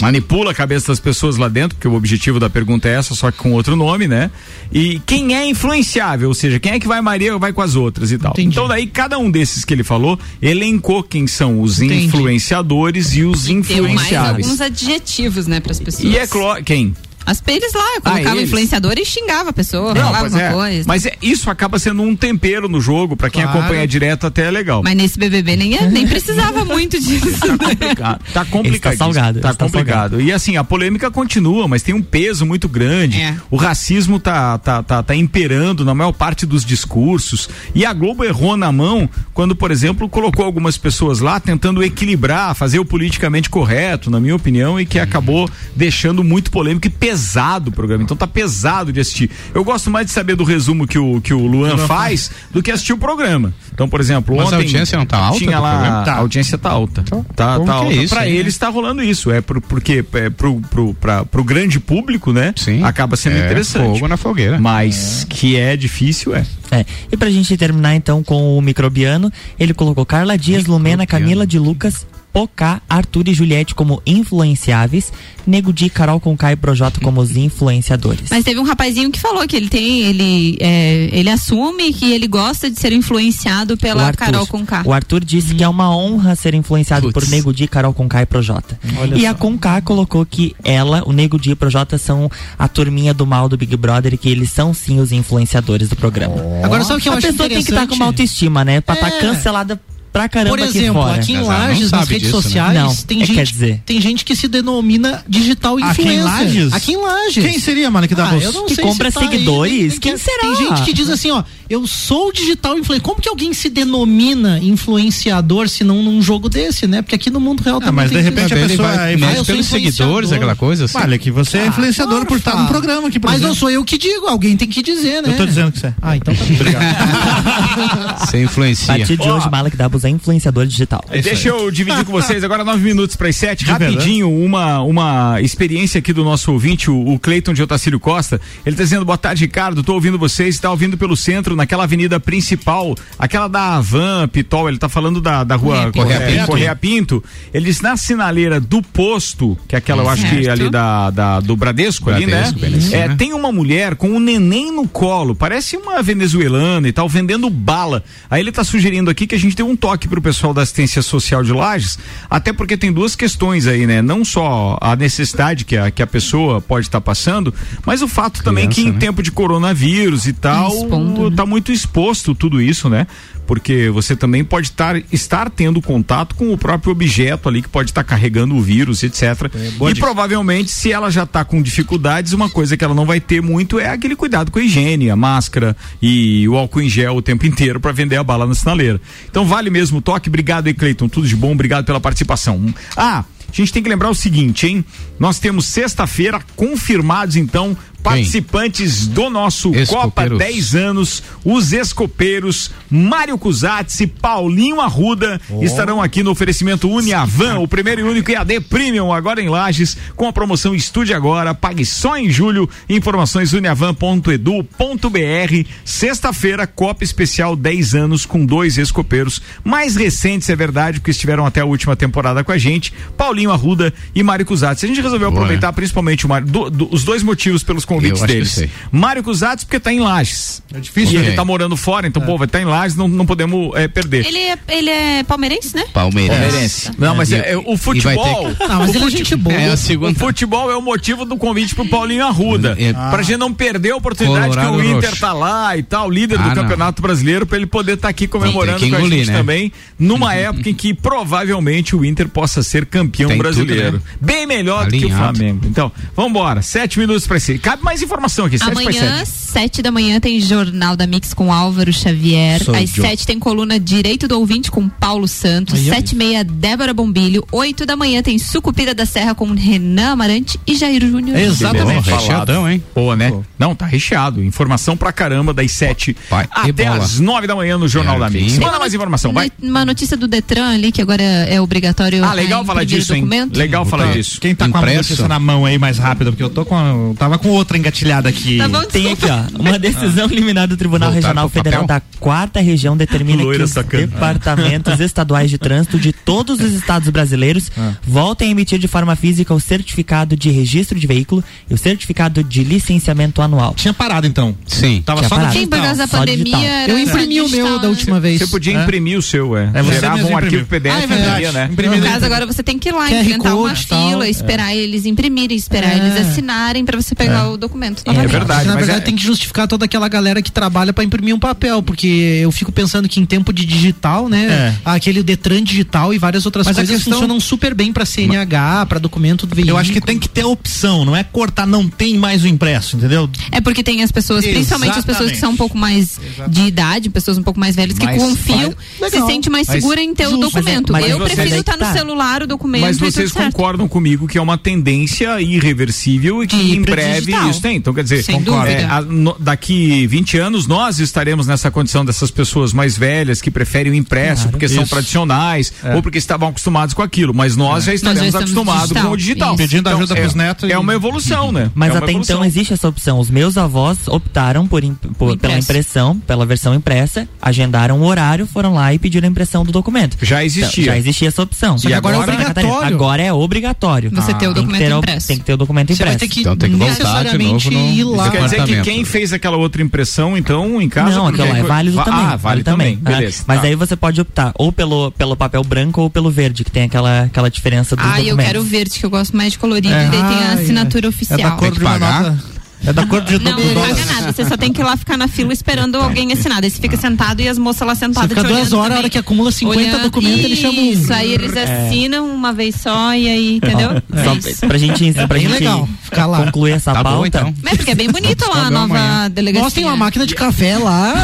Manipula a cabeça das pessoas lá dentro, porque o objetivo da pergunta é essa, só que com outro nome, né? E quem é influenciável, ou seja, quem é que vai Maria vai com as outras e tal. Então daí cada um desses que ele falou elencou quem são os
Entendi.
influenciadores e os
Tem mais
influenciáveis.
alguns adjetivos, né, pras pessoas.
E é claro, quem?
As eles lá, eu colocava
eles.
influenciador e xingava a pessoa,
Não,
falava
pois
alguma
é.
coisa.
Mas é- isso acaba sendo um tempero no jogo, pra quem
Claro.
acompanha direto até é legal.
Mas nesse BBB nem, é- nem precisava muito disso.
complicado. Tá complicado.
Está salgado,
Tá complicado. E assim, a polêmica continua, mas tem um peso muito grande.
É.
O racismo tá, tá, tá, tá imperando na maior parte dos discursos. E a Globo errou na mão quando, por exemplo, colocou algumas pessoas lá tentando equilibrar, fazer o politicamente correto, na minha opinião, e que acabou deixando muito polêmico e pesado o programa. Então tá pesado de assistir. Eu gosto mais de saber do resumo que o, que o Luan faz do que assistir o programa. Então, por exemplo,
Mas a
ontem
audiência não tá alta
Tinha lá?
Tá.
a audiência tá alta. tá,
como
tá
que é
alta.
isso,
pra
hein?
eles tá rolando isso. É pro, porque é pro, pro, pra, pro grande público, né?
Sim.
Acaba sendo
É
interessante.
fogo na fogueira.
Mas que é difícil, é.
É. E pra gente terminar então com o microbiano, ele colocou Carla Dias, Lumena, Camila de Lucas, Pocá, Arthur e Juliette como influenciáveis, Nego Di, Carol com e Projota como os influenciadores.
Mas teve um rapazinho que falou que ele tem, ele, é, ele assume que ele gosta de ser influenciado pela
Arthur.
Carol Conká.
O Arthur disse que é uma honra ser influenciado por Nego Di, Carol Conká e Projota.
Olha
e
só.
a Conká colocou que ela, o Nego Di e Projota são a turminha do mal do Big Brother e que eles são sim os influenciadores do programa.
Agora, sabe o que eu
a
acho
pessoa tem que estar com
interessante?
uma autoestima, né? Pra estar
É.
cancelada pra caramba
Por
aqui
exemplo,
fora.
aqui em Lages, nas redes
disso, né?
sociais,
Não,
tem,
é,
gente,
quer dizer.
tem gente que se denomina digital
Aqui
influencer.
em Lages?
Aqui em Lages.
Quem seria, mano, que dá
ah, eu não
Que
sei
compra
se tá aí,
seguidores?
tem-
Quem
tem-
será?
Tem gente que diz assim, ó, eu sou digital influencer. Como que alguém se denomina influenciador se não num jogo desse, né? Porque aqui no mundo real
Ah,
também
mas de repente a pessoa
vai-
é
mede
Ah,
pelos seguidores, aquela coisa assim.
Vale, que você é influenciador por estar no
Porfa.
programa aqui,
Mas não sou eu que digo, alguém tem que dizer, né?
Eu tô dizendo que você é.
Ah, então tá bem.
Você
A
influencia.
partir de hoje, Malek Dabos é influenciador digital.
Deixa eu dividir com vocês agora nove minutos para as sete. Rapidinho, uma, uma experiência aqui do nosso ouvinte, o, o Cleiton de Otacílio Costa. Ele tá dizendo, boa tarde, Ricardo. Tô ouvindo vocês, tá ouvindo pelo centro, naquela avenida principal, aquela da Avan, Pitol. Ele tá falando da, da rua
Correia
é,
Pinto.
Correia Pinto. Ele diz na sinaleira do posto, que é aquela, eu acho que
Certo.
ali da, da- do Bradesco, ali, né?
Bradesco, em cima.
É, tem uma mulher com um neném no colo, parece uma venezuelana e tal, vendendo bala. Aí ele tá sugerindo aqui que a gente dê um toque pro pessoal da assistência social de Lages, até porque tem duas questões aí, né? Não só a necessidade que a, que a pessoa pode estar passando, mas o fato também que em
Criança, né?
tempo de coronavírus e tal,
Expondo, né?
tá muito exposto tudo isso, né? Porque você também pode estar, estar tendo contato com o próprio objeto ali que pode estar carregando o vírus, etc.
boa
e
dica.
provavelmente, se ela já está com dificuldades, uma coisa que ela não vai ter muito é aquele cuidado com a higiene, a máscara e o álcool em gel o tempo inteiro para vender a bala na sinaleira. Então vale mesmo o toque. Obrigado aí, Cleiton. Tudo de bom. Obrigado pela participação. Ah, A gente tem que lembrar o seguinte, hein? Nós temos sexta-feira confirmados, então, participantes do nosso Copa
Escopeiros.
10 anos, os escopeiros, Mário Cusatz e Paulinho Arruda estarão aqui no oferecimento Uniavan, o primeiro e único EAD Premium, agora em Lages, com a promoção Estude Agora, pague só em julho, informações uniavan.edu.br, sexta-feira, Copa Especial 10 anos com dois escopeiros, mais recentes, é verdade, porque estiveram até a última temporada com a gente, Paulinho Arruda e Mário Cusatz. A gente resolveu
Boa,
aproveitar principalmente Mário, do- do- os dois motivos pelos convites
que
deles. Mário Cusatz porque tá em Lages. É
difícil,
E
né?
ele tá morando fora, então, pô, vai estar em Lages, não, não podemos é, perder.
Ele é, ele é palmeirense, né?
Palmeirense.
Palmeirense. Não, mas é, é, o futebol.
ter- Não, mas
o
ele é gente boa.
É a segunda.
O futebol é o motivo do convite pro Paulinho Arruda.
É.
Pra gente não perder a oportunidade
Colorado
que o Inter
roxo.
tá lá e tal, líder
Ah,
do
não.
Campeonato Brasileiro, pra ele poder estar aqui comemorando
que
com a
engolir,
gente
né?
também, numa época em que provavelmente o Inter possa ser campeão
Tem tudo,
brasileiro.
né?
Bem melhor do que o
Alinhado.
Flamengo. Então, vambora. Sete minutos pra si. Cabe mais informação aqui.
Amanhã,
sete.
da manhã, tem Jornal da Mix com Álvaro Xavier.
Sou
Às sete tem coluna Direito do Ouvinte com Paulo Santos.
Ó.
Sete e meia, Débora Bombilho. Oito da manhã tem Sucupira da Serra com Renan Amarante e Jair Júnior.
Exatamente.
Pô, recheadão, hein?
Boa, né? Não, tá recheado. Informação pra caramba das sete
Vai,
até às nove da manhã no Jornal
Quero
da Mix. Manda mais informação, vai.
Uma notícia do Detran ali, que agora é obrigatório.
Ah, legal
a
falar disso, hein? Legal falar
Tá.
disso.
Quem tá com a
Impresso.
notícia na mão aí mais rápido, porque eu tô com a, eu tava com outra engatilhada aqui.
Tá bom,
Tem aqui, ó, uma decisão liminar do Tribunal
Voltar
Regional Federal
papel?
da quarta região determina
Loira
que os
sacana.
departamentos estaduais de trânsito de todos os estados brasileiros
Ah.
voltem a emitir de forma física o certificado de registro de veículo e o certificado de licenciamento anual.
Tinha parado então.
Sim.
Tava
Tinha
só
parado.
Sim, por causa da
Só digital.
pandemia. era
Eu imprimi o meu da última vez.
Você podia
É?
imprimir o seu, é.
É, você
Gerava um arquivo. PDF
Ah, é
e
verdade.
né?
No caso, agora você tem que ir lá,
QR
enfrentar uma fila, esperar eles imprimirem, esperar
É.
eles assinarem pra você pegar o documento.
É
novamente.
verdade.
Na
mas
verdade
é-
tem que justificar toda aquela galera que trabalha pra imprimir um papel, porque eu fico pensando que em tempo de digital, né,
É.
aquele Detran digital e várias outras
Mas a
coisas
questão-
funcionam super bem pra CNH, pra documento do veículo.
Eu acho que tem que ter opção, não é cortar, não tem mais o impresso, entendeu?
É porque tem as pessoas, principalmente as pessoas que são um pouco mais de idade, pessoas um pouco mais velhas, que
Mais
confiam,
vai-
se sente mais
Mas-
segura em ter o
justo.
documento.
Mas é-
eu
mas
prefiro estar
que
no
tá.
celular o documento
Mas
e tudo
vocês
certo.
concordam comigo que é uma tendência irreversível e que
ir
em breve
digital.
Isso tem. Então, quer dizer, é, a- no- daqui 20 anos nós estaremos nessa condição dessas pessoas mais velhas que preferem o impresso
Claro.
porque são
Isso.
tradicionais
É.
ou porque estavam acostumados com aquilo. Mas nós já estaremos
estamos
acostumados
digital.
com o digital.
Isso.
Pedindo
Então,
ajuda
é,
pros netos
É uma evolução, né?
Mas
É
até
evolução.
então existe essa opção. Os meus avós optaram por, por-
O
pela impressão, pela versão impressa, agendaram o horário, foram lá e pediram a impressão do documento.
Já existia.
Então, já existia essa opção. E
agora é
Santa Catarina,
obrigatório.
Agora é obrigatório.
Você ter o
Tem
documento
ter o-
impresso.
Tem que ter o documento
Você
impresso.
vai ter que
Então tem que voltar no-
ir lá.
Isso quer dizer que quem fez aquela outra impressão, então, em casa.
Não, aquilo lá é válido
Va-
também.
Ah, vale também.
Ah,
Beleza.
Mas
tá.
aí você pode optar ou pelo, pelo papel branco ou pelo verde, que tem aquela, aquela diferença dos
Ah, eu
documentos.
quero o verde, que eu gosto mais de colorido,
É.
e daí tem a
Ah,
assinatura
É
oficial.
da cor
Tem que
de uma
pagar?
nota. É da cor de
Não, não paga nada. Você só tem que ir lá ficar na fila esperando alguém assinar. Daí você fica sentado e as moças lá
Você
sentadas
fica
te
duas
olhando
horas, a hora que acumula 50
Olhando-
documentos, eles chamam um.
Isso, aí eles assinam uma vez só e aí, entendeu?
Só
Isso.
pra gente, pra
bem
gente
legal ficar lá.
concluir essa
Tá bom,
pauta.
então.
Mas porque é bem bonita lá a
Pagou
nova
amanhã.
delegacia.
Nós tem uma máquina de café lá.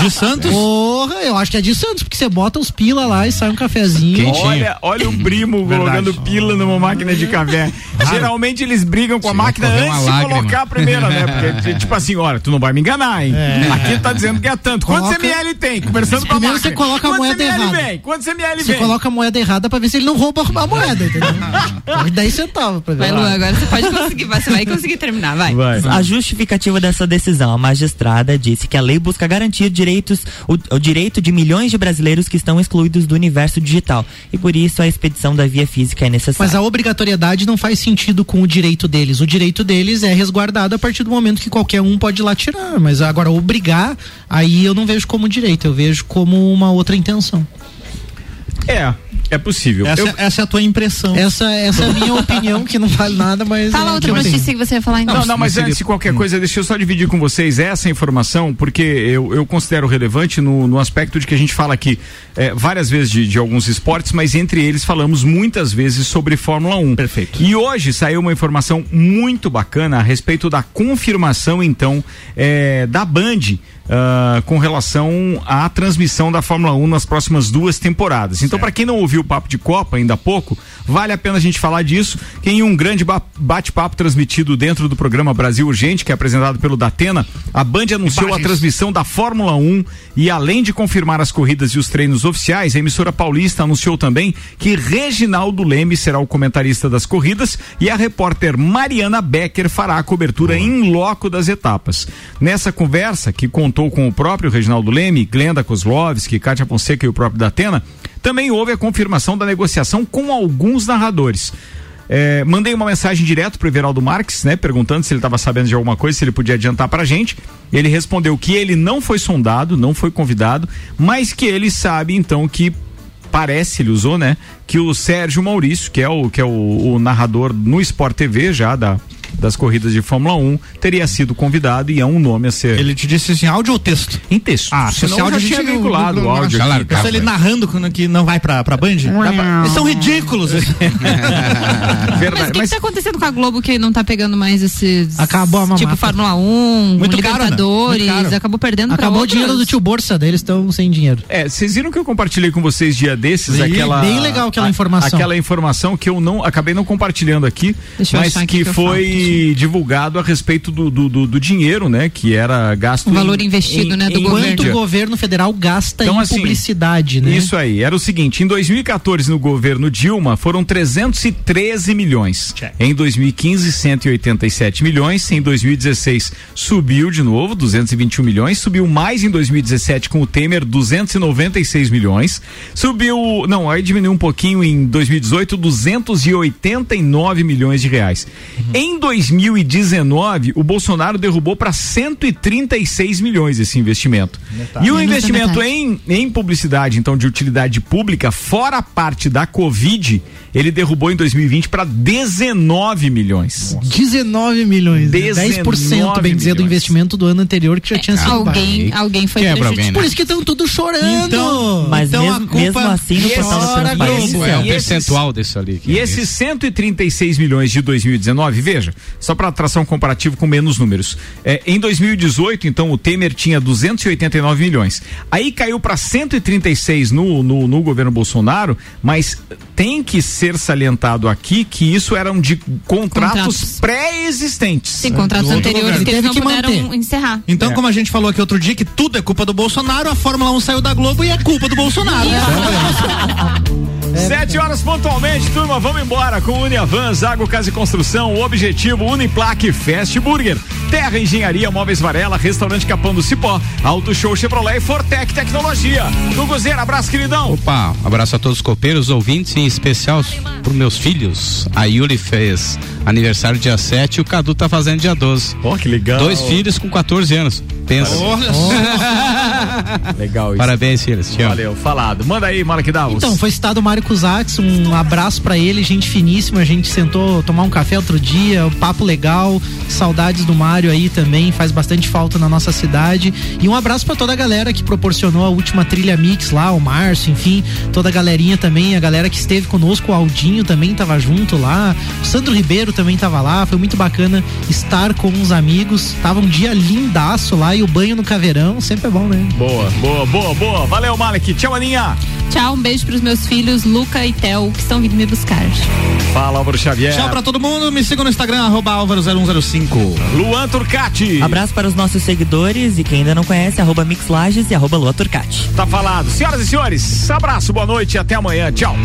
De Santos?
Porra, eu acho que é de Santos, porque você bota os pila lá e sai um cafezinho.
Quentinho.
Olha, olha o primo colocando pila numa máquina de café. Geralmente eles brigam com a máquina antes de colocar a primeira, né? Porque, tipo assim, olha, tu não vai me enganar, hein? Aqui tá dizendo que é tanto. Quantos
Coloca-
ml tem? Conversando com a
Primeiro você coloca a
Quantos
moeda
ml
errada.
vem? Quantos ml
Você
vem?
coloca a moeda errada pra ver se ele não rouba a moeda, entendeu? 10 centavos pra ver.
Vai, Lu, agora você pode conseguir, você vai conseguir terminar, vai.
A justificativa dessa decisão, a magistrada disse que a lei busca garantir direitos, o, o direito de milhões de brasileiros que estão excluídos do universo digital. E por isso a expedição da via física é necessária.
Mas a obrigatoriedade não faz sentido com o direito deles. O direito deles é resguardado partir do momento que qualquer um pode ir lá tirar. Mas agora obrigar, aí eu não vejo como direito, eu vejo como uma outra intenção.
É, é possível.
Essa,
Eu-
essa é a tua impressão.
Essa, essa é a minha opinião, que não vale nada, mas.
Fala
é
outra notícia que você ia falar então.
Não, não, mas antes de qualquer coisa, deixa eu só dividir com vocês essa informação, porque eu, eu considero relevante no, no aspecto de que a gente fala aqui eh, várias vezes de, de alguns esportes, mas entre eles falamos muitas vezes sobre Fórmula 1.
Perfeito.
E hoje saiu uma informação muito bacana a respeito da confirmação, então, eh, da Band. Ah, com relação à transmissão da Fórmula 1 nas próximas duas temporadas. Então, para quem não ouviu o papo de Copa ainda há pouco, vale a pena a gente falar disso. Que em um grande ba- bate-papo transmitido dentro do programa Brasil Urgente, que é apresentado pelo Datena, a Band anunciou a
Imagens.
transmissão da Fórmula 1 e além de confirmar as corridas e os treinos oficiais, a emissora paulista anunciou também que Reginaldo Leme será o comentarista das corridas e a repórter Mariana Becker fará a cobertura em loco das etapas. Nessa conversa, que contou com o próprio Reginaldo Leme, Glenda Kozlovski, Kátia Fonseca e o próprio Datena, também houve a confirmação da negociação com alguns narradores. É, mandei uma mensagem direto pro Everaldo Marques, né, perguntando se ele estava sabendo de alguma coisa, se ele podia adiantar pra gente. Ele respondeu que ele não foi sondado, não foi convidado, mas que ele sabe então que parece, ele usou, né, que o Sérgio Maurício, que é o que é o, o narrador no Sport TV já da das corridas de Fórmula 1, teria sido convidado e é um nome a ser.
Ele te disse assim, áudio ou texto?
Em texto.
Ah, se esse áudio
já tinha veiculado o áudio
largava, Pensa ele
né?
narrando que não vai pra, pra Band? Eles são ridículos.
Mas o que, que tá acontecendo com a Globo que não tá pegando mais esses.
Acabou a mamata.
Tipo Fórmula 1,
Muito caro, né?
Libertadores,
Muito caro.
acabou perdendo pra
Acabou o dinheiro do tio Bolsa, daí eles estão sem dinheiro.
É, vocês viram que eu compartilhei com vocês dia desses
Bem-
aquela
bem legal aquela
a-
informação.
aquela informação que eu não acabei não compartilhando aqui,
Deixa eu
mas que,
que eu
foi divulgado a respeito do, do, do- do dinheiro, né, que era gasto
O valor investido, né, do governo.
Quanto o governo federal gasta
Então,
em
assim,
publicidade, né?
Isso aí, era o seguinte, em 2014 no governo Dilma foram 313 milhões. Em 2015 187 milhões, em 2016 subiu de novo 221 milhões, subiu mais em 2017 com o Temer 296 milhões. Subiu, não, aí diminuiu um pouquinho em 2018 289 milhões de reais. Em 2019 o Bolsonaro derrubou para 136 milhões esse investimento. E o investimento
metade.
em, em publicidade, então, de utilidade pública, fora a parte da Covid, ele derrubou em 2020 para 19 milhões.
19 milhões. né?
19
10%, bem dizer, do investimento do ano anterior que já tinha sido
Alguém,
pago.
alguém foi
Quebra
prejudicado.
alguém, né?
Por isso que estão todos chorando.
Então,
Mas
então
mesmo,
a culpa
mesmo assim, no
E
portal da
essa-
transparência.
É, o
esses-
percentual disso ali. que
E
é
esses 136 milhões de 2019, veja, só para traçar um comparativo com menos números. É, em 2018, então, o Temer tinha 289 milhões. Aí caiu para 136 no, no, no governo Bolsonaro, mas tem que ser salientado aqui que isso eram de contratos,
Contratos.
pré-existentes.
Tem contratos
Do
anteriores que eles não
que
puderam
manter.
encerrar.
Então,
É.
como a gente falou aqui outro dia, que tudo é culpa do Bolsonaro, a Fórmula 1 saiu da Globo e é culpa do Bolsonaro.
Sete horas pontualmente, turma, vamos embora com Uniavan, Zago Casa e Construção, o objetivo Uniplaque Fast Burger, Terra Engenharia, Móveis Varela, Restaurante Capão do Cipó, Auto Show Chevrolet e Fortec Tecnologia. Guguzeira, abraço, queridão.
Opa, abraço a todos os copeiros, ouvintes, em especial para meus filhos. A Yuli fez aniversário dia 7 e o Cadu tá fazendo dia 12.
Ó, que legal.
Dois filhos com 14 anos. Pensa.
Olha
Legal isso.
Parabéns, filhos.
Valeu, falado. Manda aí, Malak Davos.
Então, foi citado o Mário Cusatz, um abraço pra ele, gente finíssima, a gente sentou tomar um café outro dia, um papo legal, saudades do Mário aí também, faz bastante falta na nossa cidade, e um abraço pra toda a galera que proporcionou a última trilha mix lá, o Márcio, enfim, toda a galerinha também, a galera que esteve conosco, o Aldinho também tava junto lá, o Sandro Ribeiro também tava lá, foi muito bacana estar com os amigos, tava um dia lindaço lá, e o banho no caveirão, sempre é bom, né?
Boa, boa, boa, boa. Valeu, Malek. Tchau, Aninha.
Tchau, um beijo pros meus filhos, Luca e Theo, que estão vindo me buscar.
Fala, Álvaro Xavier.
Tchau pra todo mundo, me sigam no Instagram, arroba Álvaro0105.
Luan Turcati.
Abraço para os nossos seguidores e quem ainda não conhece, arroba Mixlages e arroba Lua Turcati.
Tá falado. Senhoras e senhores, abraço, boa noite e até amanhã. Tchau.